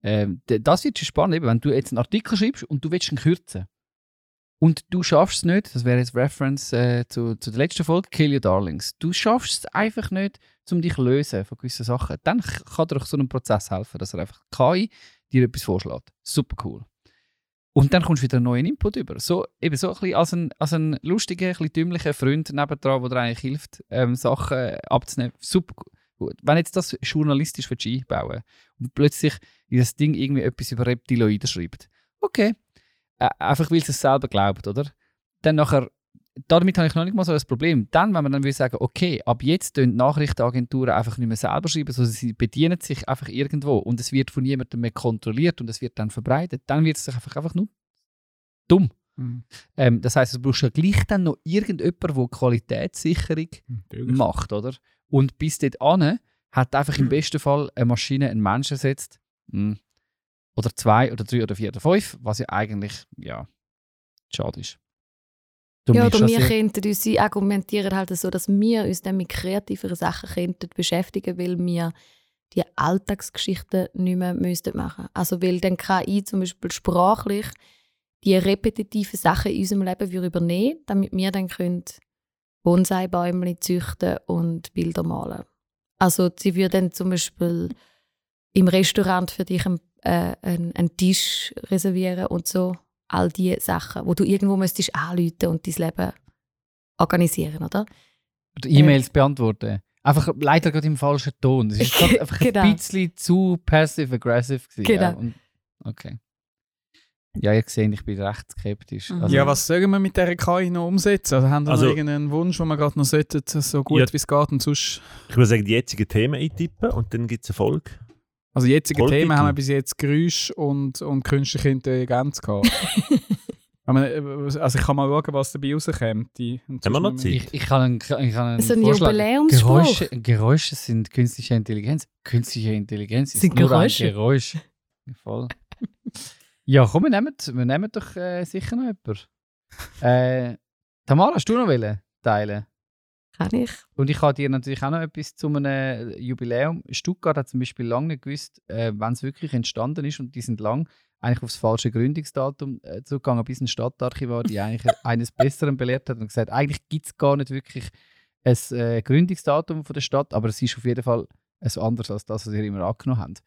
Ähm, das wird schon spannend, wenn du jetzt einen Artikel schreibst und du willst ihn kürzen. Und du schaffst es nicht, das wäre jetzt Reference äh, zu, zu der letzten Folge, Kill Your Darlings. Du schaffst es einfach nicht, um dich lösen von gewissen Sachen. Dann kann dir doch so ein Prozess helfen, dass er einfach KI dir etwas vorschlägt. Super cool. Und dann kommst du wieder einen neuen Input über. So, eben so ein bisschen als ein, als ein lustiger, ein bisschen dümmlicher Freund nebendran, der dir eigentlich hilft, ähm, Sachen abzunehmen. Super gu- gut. Wenn jetzt das journalistisch einbauen und plötzlich in das Ding irgendwie etwas über Reptiloiden schreibt. Okay. Äh, einfach weil es es selber glaubt, oder? Dann nachher, damit habe ich noch nicht mal so ein Problem. Dann, wenn man dann will sagen, okay, ab jetzt tun Nachrichtenagenturen einfach nicht mehr selber schreiben, sondern sie bedienen sich einfach irgendwo und es wird von niemandem mehr kontrolliert und es wird dann verbreitet, dann wird es sich einfach, einfach nur dumm. Mhm. Ähm, das heißt, du brauchst ja gleich dann noch irgendjemanden, der Qualitätssicherung Natürlich. macht, oder? Und bis dort an hat einfach im besten Fall eine Maschine einen Menschen ersetzt. Hm. Oder zwei oder drei oder vier oder fünf, was ja eigentlich, ja, schade ist. Du ja, oder wir könnten uns, sie argumentieren halt so, dass wir uns dann mit kreativeren Sachen könnten beschäftigen, weil wir die Alltagsgeschichten nicht mehr müssten machen. Also weil dann KI zum Beispiel sprachlich die repetitiven Sachen in unserem Leben würde übernehmen, damit wir dann können Bonsai-Bäume züchten und Bilder malen. Also sie würde dann zum Beispiel im Restaurant für dich einen, äh, einen, einen Tisch reservieren und so all die Sachen, wo du irgendwo müsstest anrufen und dein Leben organisieren, oder? Oder E-Mails beantworten. Einfach leider gerade im falschen Ton. Das ist gerade einfach Genau. ein bisschen zu passive-aggressive. Genau. Ja, und, okay. Ja, ihr seht, ich bin recht skeptisch. Mhm. Also, Ja, was sollen wir mit dieser KI noch umsetzen? Also haben wir Also- noch irgendeinen Wunsch, den wir gerade noch sollten, so gut Ja. wie es geht und sonst... Ich würde sagen, die jetzigen Themen eintippen und dann gibt es eine Folge. Also jetzige Volltitel. Themen haben wir bis jetzt Geräusch und, und künstliche Intelligenz gehabt. Äh, also ich kann mal schauen, was dabei rauskommt. Die, Haben wir noch Zeit? Ich, ich kann einen, ich kann einen So ein Vorschlag. Jubiläumsspruch. Geräusche, Geräusche sind künstliche Intelligenz. Künstliche Intelligenz ist Sind nur Geräusche. ein Geräusch. Voll. ja, komm, wir nehmen, wir nehmen doch äh, sicher noch jemanden. Äh, Tamara, hast du noch wollen teilen? Kann ich? Und ich habe dir natürlich auch noch etwas zu einem Jubiläum. Stuttgart hat zum Beispiel lange nicht gewusst, äh, wann es wirklich entstanden ist. Und die sind lang eigentlich aufs falsche Gründungsdatum äh, zurückgegangen, bis ein Stadtarchivar die eigentlich eines Besseren belehrt hat und gesagt, eigentlich gibt es gar nicht wirklich ein äh, Gründungsdatum von der Stadt, aber es ist auf jeden Fall ein anderes als das, was ihr immer angenommen habt.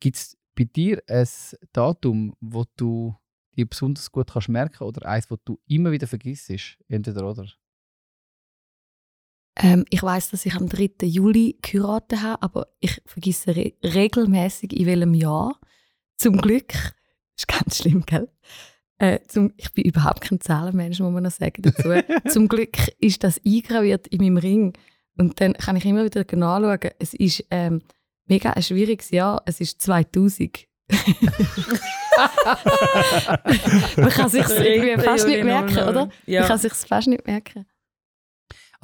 Gibt es bei dir ein Datum, wo du dir besonders gut kannst merken oder eins, wo du immer wieder vergisst? Entweder oder. Ähm, ich weiß, dass ich am 3. Juli geheiratet habe, aber ich vergesse re regelmäßig in welchem Jahr. Zum Glück, das ist ganz schlimm, gell? Äh, zum, ich bin überhaupt kein Zahlenmensch, muss man noch sagen dazu. zum Glück ist das eingraviert in meinem Ring. Und dann kann ich immer wieder genau schauen. Es ist ähm, mega ein schwieriges Jahr. Es ist 2000. Man kann sich irgendwie fast nicht merken, oder? Ja. Man kann sich fast nicht merken.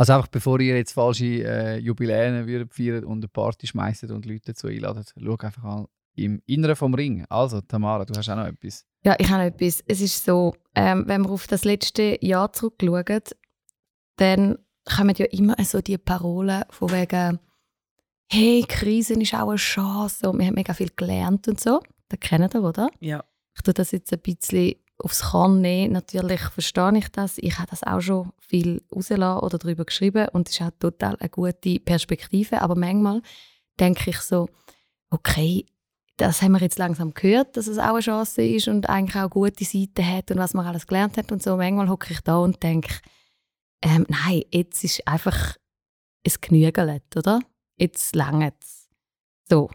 Also einfach bevor ihr jetzt falsche äh, Jubiläen würdet feiern und eine Party schmeißt und Leute dazu einladet, schau einfach mal im Inneren vom Ring. Also Tamara, du hast auch noch etwas. Ja, ich habe noch etwas. Es ist so, ähm, wenn wir auf das letzte Jahr zurückschauen, dann kommen ja immer so die Parolen von wegen «Hey, Krisen ist auch eine Chance» und wir haben mega viel gelernt und so. Das kennt ihr, oder? Ja. Ich tue das jetzt ein bisschen aufs Korn nehmen. Natürlich verstehe ich das. Ich habe das auch schon viel rausgelassen oder darüber geschrieben und es ist auch total eine gute Perspektive. Aber manchmal denke ich so, okay, das haben wir jetzt langsam gehört, dass es auch eine Chance ist und eigentlich auch gute Seiten hat und was man alles gelernt hat und so. Manchmal hocke ich da und denke, ähm, nein, jetzt ist einfach es genügelt, oder? Jetzt lange es. So.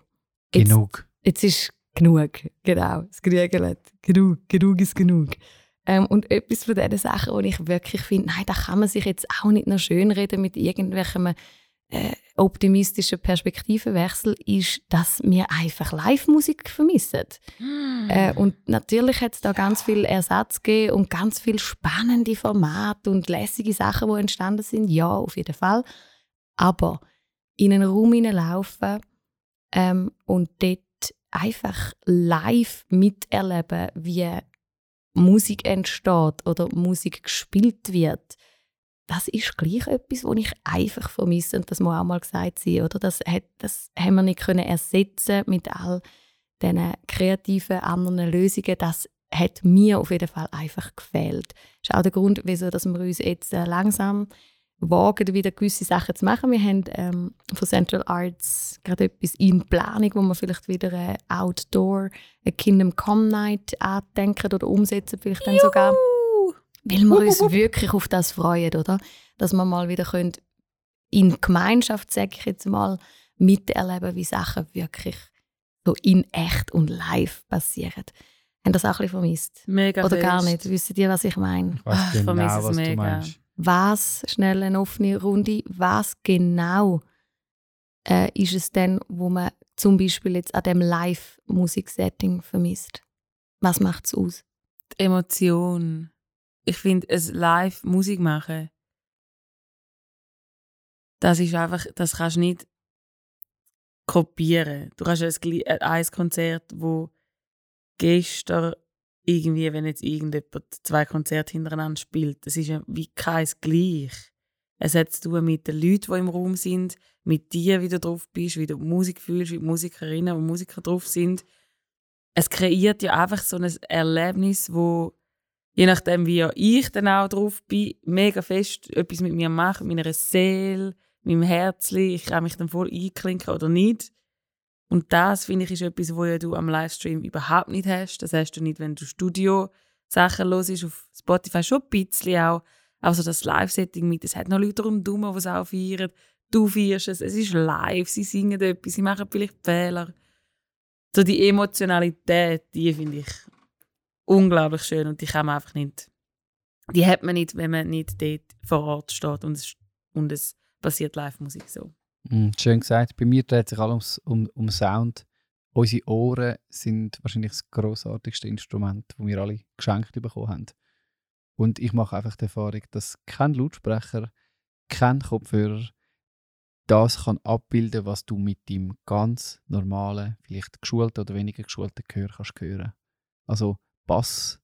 Jetzt, Genug. Jetzt ist genug, genau. Es genügelt. Genug, genug ist genug. Ähm, und etwas von diesen Sachen, wo ich wirklich finde, nein, da kann man sich jetzt auch nicht noch schönreden mit irgendwelchem äh, optimistischen Perspektivenwechsel, ist, dass wir einfach Live-Musik vermissen. Äh, und natürlich hat es da ganz viel Ersatz gegeben und ganz viel spannende Formate und lässige Sachen, die entstanden sind. Ja, auf jeden Fall. Aber in einen Raum hineinlaufen ähm, und dort einfach live miterleben, wie Musik entsteht oder Musik gespielt wird, das ist gleich etwas, was ich einfach vermisse und das muss auch mal gesagt sein, oder? Das, hat, das haben wir nicht können ersetzen mit all diesen kreativen anderen Lösungen. Das hat mir auf jeden Fall einfach gefehlt. Das ist auch der Grund, wieso wir uns jetzt äh, langsam wagen, wieder gewisse Sachen zu machen. Wir haben ähm, von Central Arts gerade etwas in Planung, wo wir vielleicht wieder eine Outdoor, eine Kingdom Come Night andenken oder umsetzen, vielleicht dann sogar. Weil wir uns wirklich auf das freuen, oder? Dass wir mal wieder können in Gemeinschaft, sage ich jetzt mal, miterleben, wie Sachen wirklich so in echt und live passieren. Haben das auch ein bisschen vermisst? Mega Oder gar fest. nicht? Wisst ihr, was ich meine? Ich ich genau, vermisse es was du mega. meinst. Was, schnell eine offene Runde, was genau äh, ist es denn, wo man zum Beispiel jetzt an dem Live-Musiksetting vermisst? Was macht es aus? Die Emotion. Ich finde, es live Musik machen, das ist einfach, das kannst du nicht kopieren. Du hast ein, ein Konzert, wo gestern irgendwie, wenn jetzt irgendjemand zwei Konzerte hintereinander spielt, das ist ja wie kein gleich. Es hat zu tun mit den Leuten, die im Raum sind, mit dir, wie du drauf bist, wie du Musik fühlst, wie die Musikerinnen und Musiker drauf sind. Es kreiert ja einfach so ein Erlebnis, wo je nachdem, wie ich dann auch drauf bin, mega fest etwas mit mir macht, mit meiner Seele, meinem Herzli. Ich kann mich dann voll einklinken oder nicht. Und das, finde ich, ist etwas, wo du am Livestream überhaupt nicht hast. Das hast du nicht, wenn du Studio-Sachen hörst, auf Spotify schon ein bisschen auch. Also das Live-Setting mit, es hat noch Leute rundherum, die es auch feiern. Du feierst es, es ist live, sie singen etwas, sie machen vielleicht Fehler. So die Emotionalität, die finde ich unglaublich schön und die kann man einfach nicht, die hat man nicht, wenn man nicht dort vor Ort steht und es, und es passiert Live-Musik so. Mm, schön gesagt. Bei mir dreht sich alles um, um Sound. Unsere Ohren sind wahrscheinlich das grossartigste Instrument, das wir alle geschenkt bekommen haben. Und ich mache einfach die Erfahrung, dass kein Lautsprecher, kein Kopfhörer das kann abbilden, was du mit dem ganz normalen, vielleicht geschulten oder weniger geschulten Gehör kannst hören. Also Bass,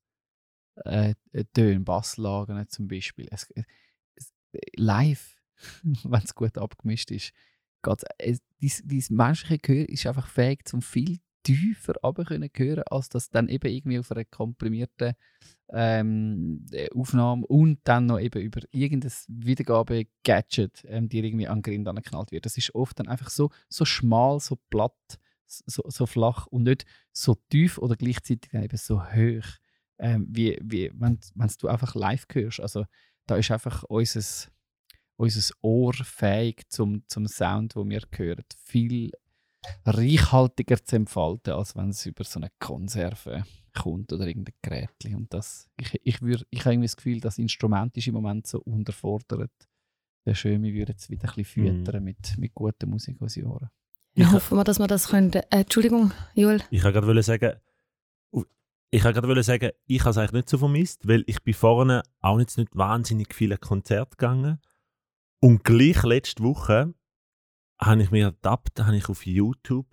äh, Töne, Basslagen zum Beispiel. Es, es, live, wenn es gut abgemischt ist, geht's, es, dies, dies menschliche Gehör ist einfach fähig, zum viel tiefer können hören, als das dann eben irgendwie auf einer komprimierten ähm, Aufnahme und dann noch eben über irgendein Wiedergabe-Gadget, ähm, die irgendwie an den Grind angeknallt wird. Das ist oft dann einfach so, so schmal, so platt, so, so flach und nicht so tief oder gleichzeitig eben so hoch, ähm, wie, wie wenn du einfach live hörst. Also da ist einfach unser, unser Ohr fähig zum, zum Sound, wo wir hören, viel reichhaltiger zu entfalten, als wenn es über so eine Konserve kommt oder irgendein Gerät. Und das, ich, ich, würd, ich habe irgendwie das Gefühl, das Instrument ist im Moment so unterfordert. Wäre schön, wir würden es wieder ein bisschen Mhm. füttern mit, mit guter Musik aus Jahren. Ja, Ich- hoffen wir, dass wir das können. Äh, Entschuldigung, Joel. Ich wollte gerade sagen, ich wollte gerade sagen, ich habe es eigentlich nicht so vermisst, weil ich bin vorne auch jetzt nicht wahnsinnig viele Konzerte gegangen. Und gleich letzte Woche habe ich mir ertappt, habe ich auf YouTube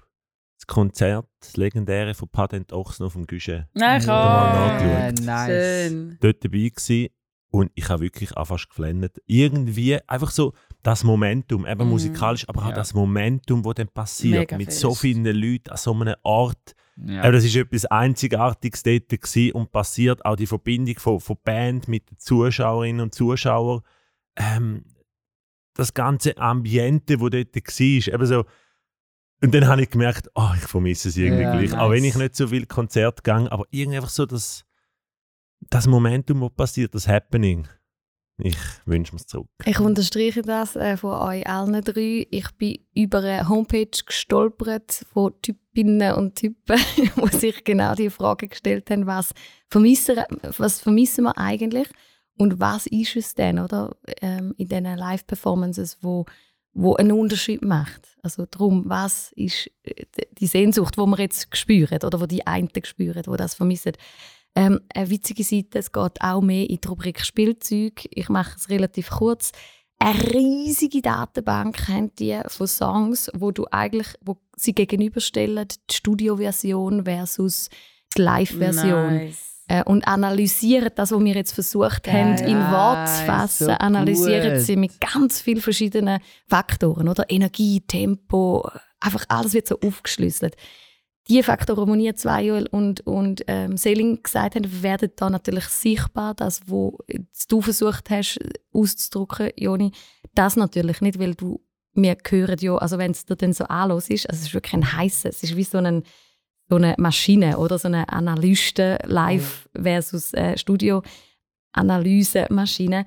das Konzert, das legendäre von Patent Ochsen auf dem Guichet, Nein, ich. Äh, nice. Schön. dort dabei gewesen. Und ich habe wirklich auch fast geflennt. Irgendwie einfach so das Momentum, eben Mhm. musikalisch, aber auch Ja. das Momentum, wo dann passiert, Mega mit so fest. vielen Leuten an so einem Ort. Ja. Aber das ist etwas Einzigartiges dort gewesen und passiert auch die Verbindung von, von Band mit den Zuschauerinnen und Zuschauern. Ähm, das ganze Ambiente, wo dort war, eben so. Und dann habe ich gemerkt, oh, ich vermisse es irgendwie Ja, gleich. Auch wenn ich nice. nicht so viel Konzert gehe, aber irgendwie einfach so das, das Momentum, was passiert, das Happening. Ich wünsche mir es zurück. Ich unterstreiche das äh, von euch allen drei. Ich bin über eine Homepage gestolpert von Typinnen und Typen, die sich genau die Frage gestellt haben, was vermissen, was vermissen wir eigentlich und was ist es denn, oder? Ähm, in diesen Live-Performances, wo, wo einen Unterschied macht. Also darum, was ist äh, die Sehnsucht, die wir jetzt spüren oder wo die einen spüren, die das vermissen. Ähm, eine witzige Seite, es geht auch mehr in die Rubrik Spielzeug. Ich mache es relativ kurz. Eine riesige Datenbank haben die von Songs, wo du eigentlich, wo sie gegenüberstellen, die Studioversion versus die Live-Version. Nice. Äh, und analysieren das, was wir jetzt versucht haben, Geil. in Worte zu fassen, So analysieren gut. sie mit ganz vielen verschiedenen Faktoren, oder? Energie, Tempo, einfach alles wird so aufgeschlüsselt. Die Faktoren, die ihr zwei Joel und, und ähm, Selin gesagt haben, werden da natürlich sichtbar. Das, was du versucht hast auszudrücken, Joni, das natürlich nicht, weil du, wir hören ja, also wenn es dir dann so anlos ist, also es ist wirklich ein heißes, es ist wie so, ein, so eine Maschine oder so eine Analyste live versus äh, Studio-Analyse-Maschine.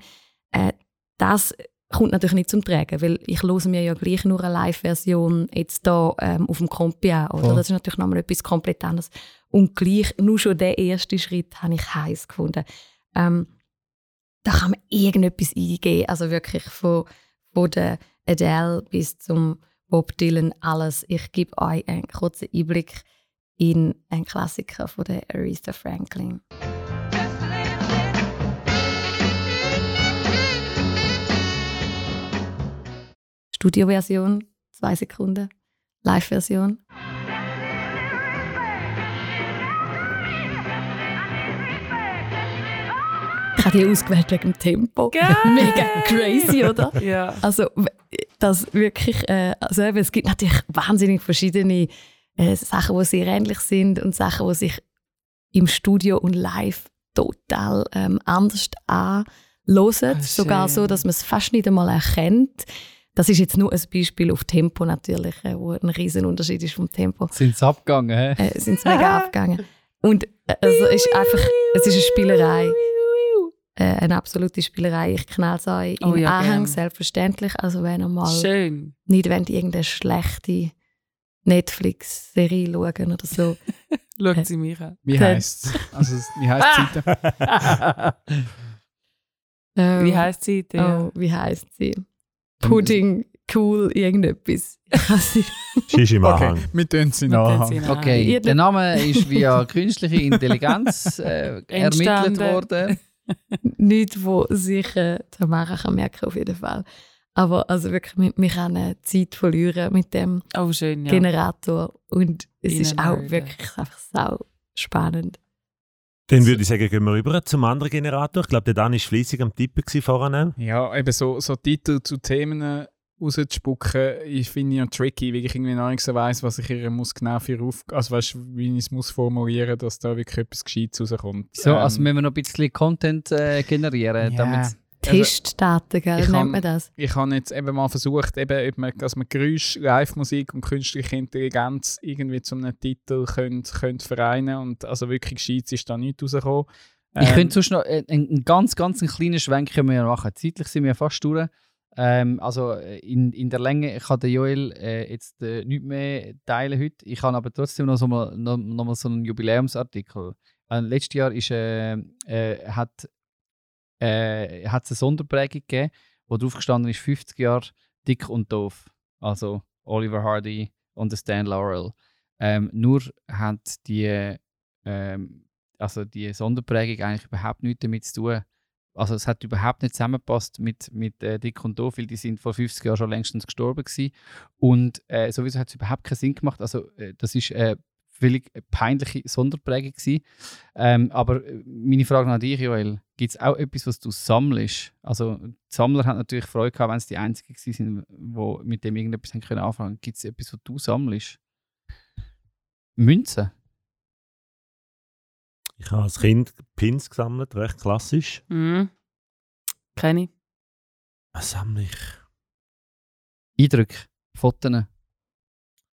Äh, das kommt natürlich nicht zum Tragen, weil ich höre mir ja gleich nur eine Live-Version jetzt da ähm, auf dem Kompi an, oder? Voll. Das ist natürlich nochmal etwas komplett anderes. Und gleich, nur schon der erste Schritt habe ich heiß gefunden. Ähm, da kann man irgendetwas eingeben, also wirklich von, von der Adele bis zum Bob Dylan, alles. Ich gebe euch einen kurzen Einblick in einen Klassiker von der Aretha Franklin. Studioversion, zwei Sekunden. Live-Version. Ich habe die ausgewählt wegen dem Tempo. Geil. Mega crazy, oder? Ja. Also, das wirklich, äh, also eben, es gibt natürlich wahnsinnig verschiedene äh, Sachen, die sehr ähnlich sind und Sachen, die sich im Studio und live total ähm, anders anhören. Ah, Sogar so, dass man es fast nicht einmal erkennt. Das ist jetzt nur ein Beispiel auf Tempo natürlich, äh, wo ein riesen Unterschied ist vom Tempo. Sind sie abgegangen? hä? Äh, sind sie mega abgegangen. Und äh, also es ist einfach, es ist eine Spielerei. äh, eine absolute Spielerei. Ich knall es Oh im ja, Anhang, gern. selbstverständlich. Also wenn ihr mal Schön. nicht wollt, irgendeine schlechte Netflix-Serie schauen oder so. Schaut sie mich an. Wie heisst es? Also, wie heisst die Seite? Ähm, Wie heisst sie denn? Oh, wie heisst sie? Pudding, cool, irgendetwas. Nicht. Shishi im Okay, wir tun sie nachher. sie. Okay, der Name ist via künstliche Intelligenz äh, ermittelt worden. Nichts, wo sich äh, der Mara kann merken auf jeden Fall. Aber also wirklich, wir, wir können Zeit verlieren mit dem Oh, schön, ja. Generator. Und es ist auch Reinnerden. wirklich einfach sau spannend. Dann würde ich sagen, gehen wir rüber zum anderen Generator. Ich glaube, der Dan war fleissig am Tippen vorhin. Ja, eben so, so Titel zu Themen rauszuspucken, ich finde ja tricky, weil ich irgendwie noch nicht so weiss, was ich ihr muss genau für auf... Also weißt du, wie ich es muss formulieren, dass da wirklich etwas Gescheites rauskommt. So, also Ähm, müssen wir noch ein bisschen Content äh, generieren, Ja. damit Testdaten, gell, ich nennt man das. ich habe jetzt eben mal versucht, eben, ob man, dass man Geräusch, Live-Musik und künstliche Intelligenz irgendwie zu einem Titel könnt, könnt vereinen und also wirklich gescheit ist da nichts rausgekommen. Ich Ähm, könnte sonst noch äh, einen, einen ganz, ganz einen kleinen Schwenk können wir machen. Zeitlich sind wir ja fast durch. Ähm, also äh, in, in der Länge kann der Joel äh, jetzt äh, nichts mehr teilen heute. Ich habe aber trotzdem noch, so mal, noch, noch mal so einen Jubiläumsartikel. Äh, letztes Jahr ist, äh, äh, hat äh, hat es eine Sonderprägung gegeben, wo drauf gestanden ist 50 Jahre dick und doof. Also Oliver Hardy und Stan Laurel. Ähm, nur hat die ähm, also die Sonderprägung eigentlich überhaupt nichts damit zu tun. Also es hat überhaupt nicht zusammengepasst mit, mit äh, Dick und Doof, weil die sind vor 50 Jahren schon längstens gestorben gewesen. Und äh, sowieso hat es überhaupt keinen Sinn gemacht. Also äh, das ist äh, völlig peinliche Sonderprägung gewesen. Ähm, aber äh, meine Frage an dich, Joel, gibt es auch etwas, was du sammelst? Also die Sammler haben natürlich Freude gehabt, wenn es die Einzigen sind, wo mit dem irgendetwas haben können anfangen. Gibt es etwas, was du sammelst? Münzen? Ich habe als Kind Pins gesammelt, recht klassisch. Mhm. Kenn ich. Was sammle ich? Eindrücke? Fotos?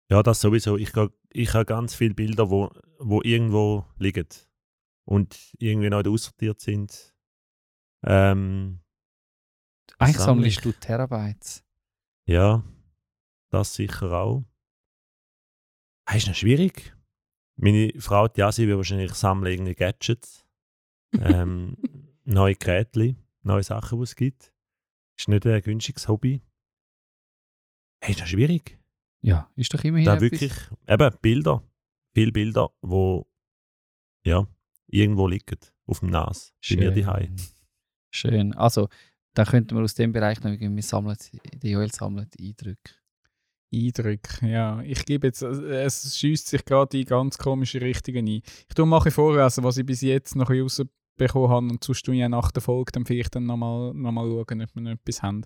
Ja, das sowieso. Ich, ga- ich habe ganz viele Bilder, wo, wo irgendwo liegen und irgendwie noch nicht aussortiert sind. Ähm, Eigentlich sammelst du Terabytes. ja, das sicher auch. Ah, ist noch schwierig. Meine Frau, die Jasi, will wahrscheinlich sammeln irgendwie Gadgets, ähm, neue Geräte, neue Sachen, die es gibt. Ist nicht ein günstiges Hobby. Hey, ist noch schwierig. Ja, ist doch immerhin Da etwas. wirklich, eben Bilder, viele Bilder, wo ja, irgendwo liegen, auf dem Nas, bei mir daheim. Schön. Also, da könnten wir aus dem Bereich noch irgendwie sammeln, der Joel sammelt Eindrücke. Eindrücke, ja. Ich gebe jetzt, äh, es schießt sich gerade in ganz komische Richtungen ein. Ich tue bisschen vorlesen, was ich bis jetzt noch rausbekommen habe und sonst tue ich ja nach der Folge dann vielleicht dann nochmal noch mal schauen, ob wir noch etwas haben.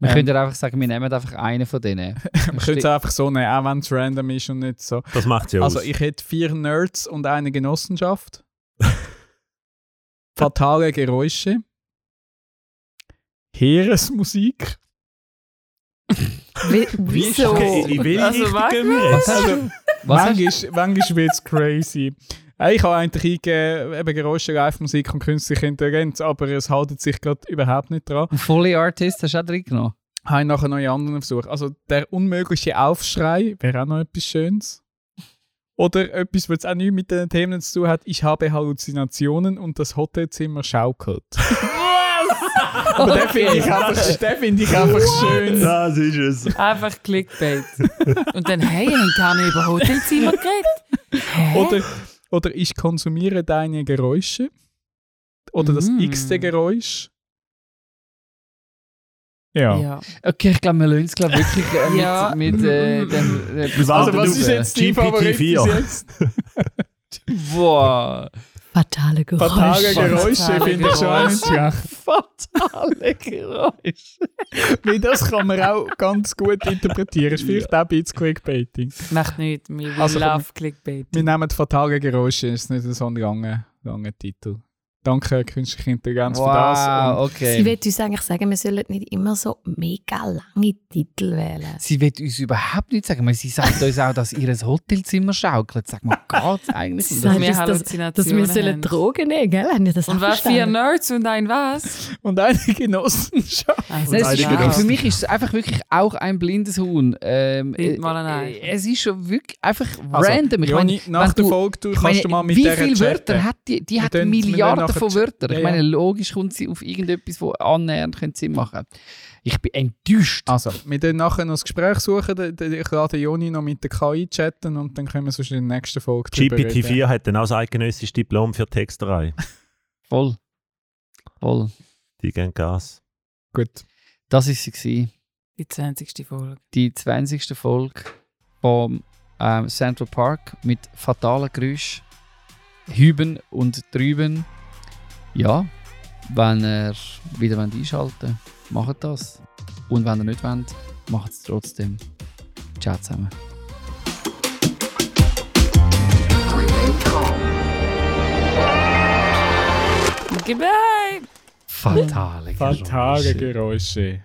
Wir Ähm, können ja einfach sagen, wir nehmen einfach einen von denen. Man könnte es einfach so nehmen, auch wenn es random ist und nicht so. Das macht sie Also aus. ich hätte vier Nerds und eine Genossenschaft. Fatale Geräusche. Heeresmusik. Wie, wieso? Okay, in welche Also, Richtung gehen wir jetzt? Also, manchmal, manchmal wird es crazy. Äh, Ich habe eigentlich eingegeben, eben Geräusche, Live-Musik und künstliche Intelligenz, aber es haltet sich gerade überhaupt nicht dran. Fully Artist hast du auch drin genommen. Habe ich nachher noch einen anderen Versuch. Also der unmögliche Aufschrei wäre auch noch etwas Schönes. Oder etwas, was auch nichts mit den Themen zu tun hat. Ich habe Halluzinationen und das Hotelzimmer schaukelt. Aber den finde ich, einfach- den finde ich einfach schön. Das ist es. Einfach Clickbait. Und dann, hey, haben gar nicht über Hotelzimmer geredet. Hä? Oder, oder ich konsumiere deine Geräusche. Oder das Mm. x-te Geräusch. Ja. ja. Okay, ich glaube, wir lösen es glaub, wirklich äh, mit, Ja. mit äh, dem. Äh, Wir warten Also was ist äh, jetzt die Favorit bis GPT-4. jetzt? Boah. Fatale Geräusche. Fatale Geräusche finde ich schon auch nicht schlecht. Fatale Geräusche. Weil das kann man auch ganz gut interpretieren. Ist vielleicht auch ein bisschen Clickbaiting. Macht nichts. Wir Also, love Clickbait. Wir nehmen fatale Geräusche, ist nicht so ein langer, langer Titel. Danke, künstliche Intelligenz für Wow, das. Und okay. Sie will uns eigentlich sagen, wir sollen nicht immer so mega lange Titel wählen. Sie will uns überhaupt nicht sagen. weil Sie sagt uns auch, dass ihr Hotelzimmer schaukelt. Sag mal, geht's eigentlich? Nicht? sagt wir dass, Halluzinationen dass wir sollen. Drogen nehmen, gell? Haben ihr das Und was vier? Nerds und ein was? und eine Genossenschaft. Also, Nein, ist für mich ist es einfach wirklich auch ein blindes Huhn. Ähm, ein Ei. äh, es ist schon wirklich einfach Also, random. Ich Joni, meine, nach wenn der du- Folge du, kannst meine, du mal mit wie viele Wörter hat die? Die hat Milliarden nachher von Wörtern. Ja, Ich meine, logisch kommt sie auf irgendetwas, wo annähernd könnte Sinn machen. Ich bin enttäuscht. Also, wir dann nachher noch das Gespräch suchen. Ich lade Joni noch mit der KI chatten und dann können wir sonst in der nächsten Folge drüber reden. GPT-4 hat dann auch das eidgenössische Diplom für Texterei. Voll. Voll. Die gehen Gas. Gut. Das ist sie. gewesen. Die 20. Folge. Die 20. Folge vom ähm, Central Park mit fatalen Geräuschen. Hüben und drüben. Ja, wenn ihr wieder einschalten wollt, macht das. Und wenn ihr nicht wollt, macht es trotzdem. Ciao zusammen. Goodbye! Fatale Fatale Geräusche.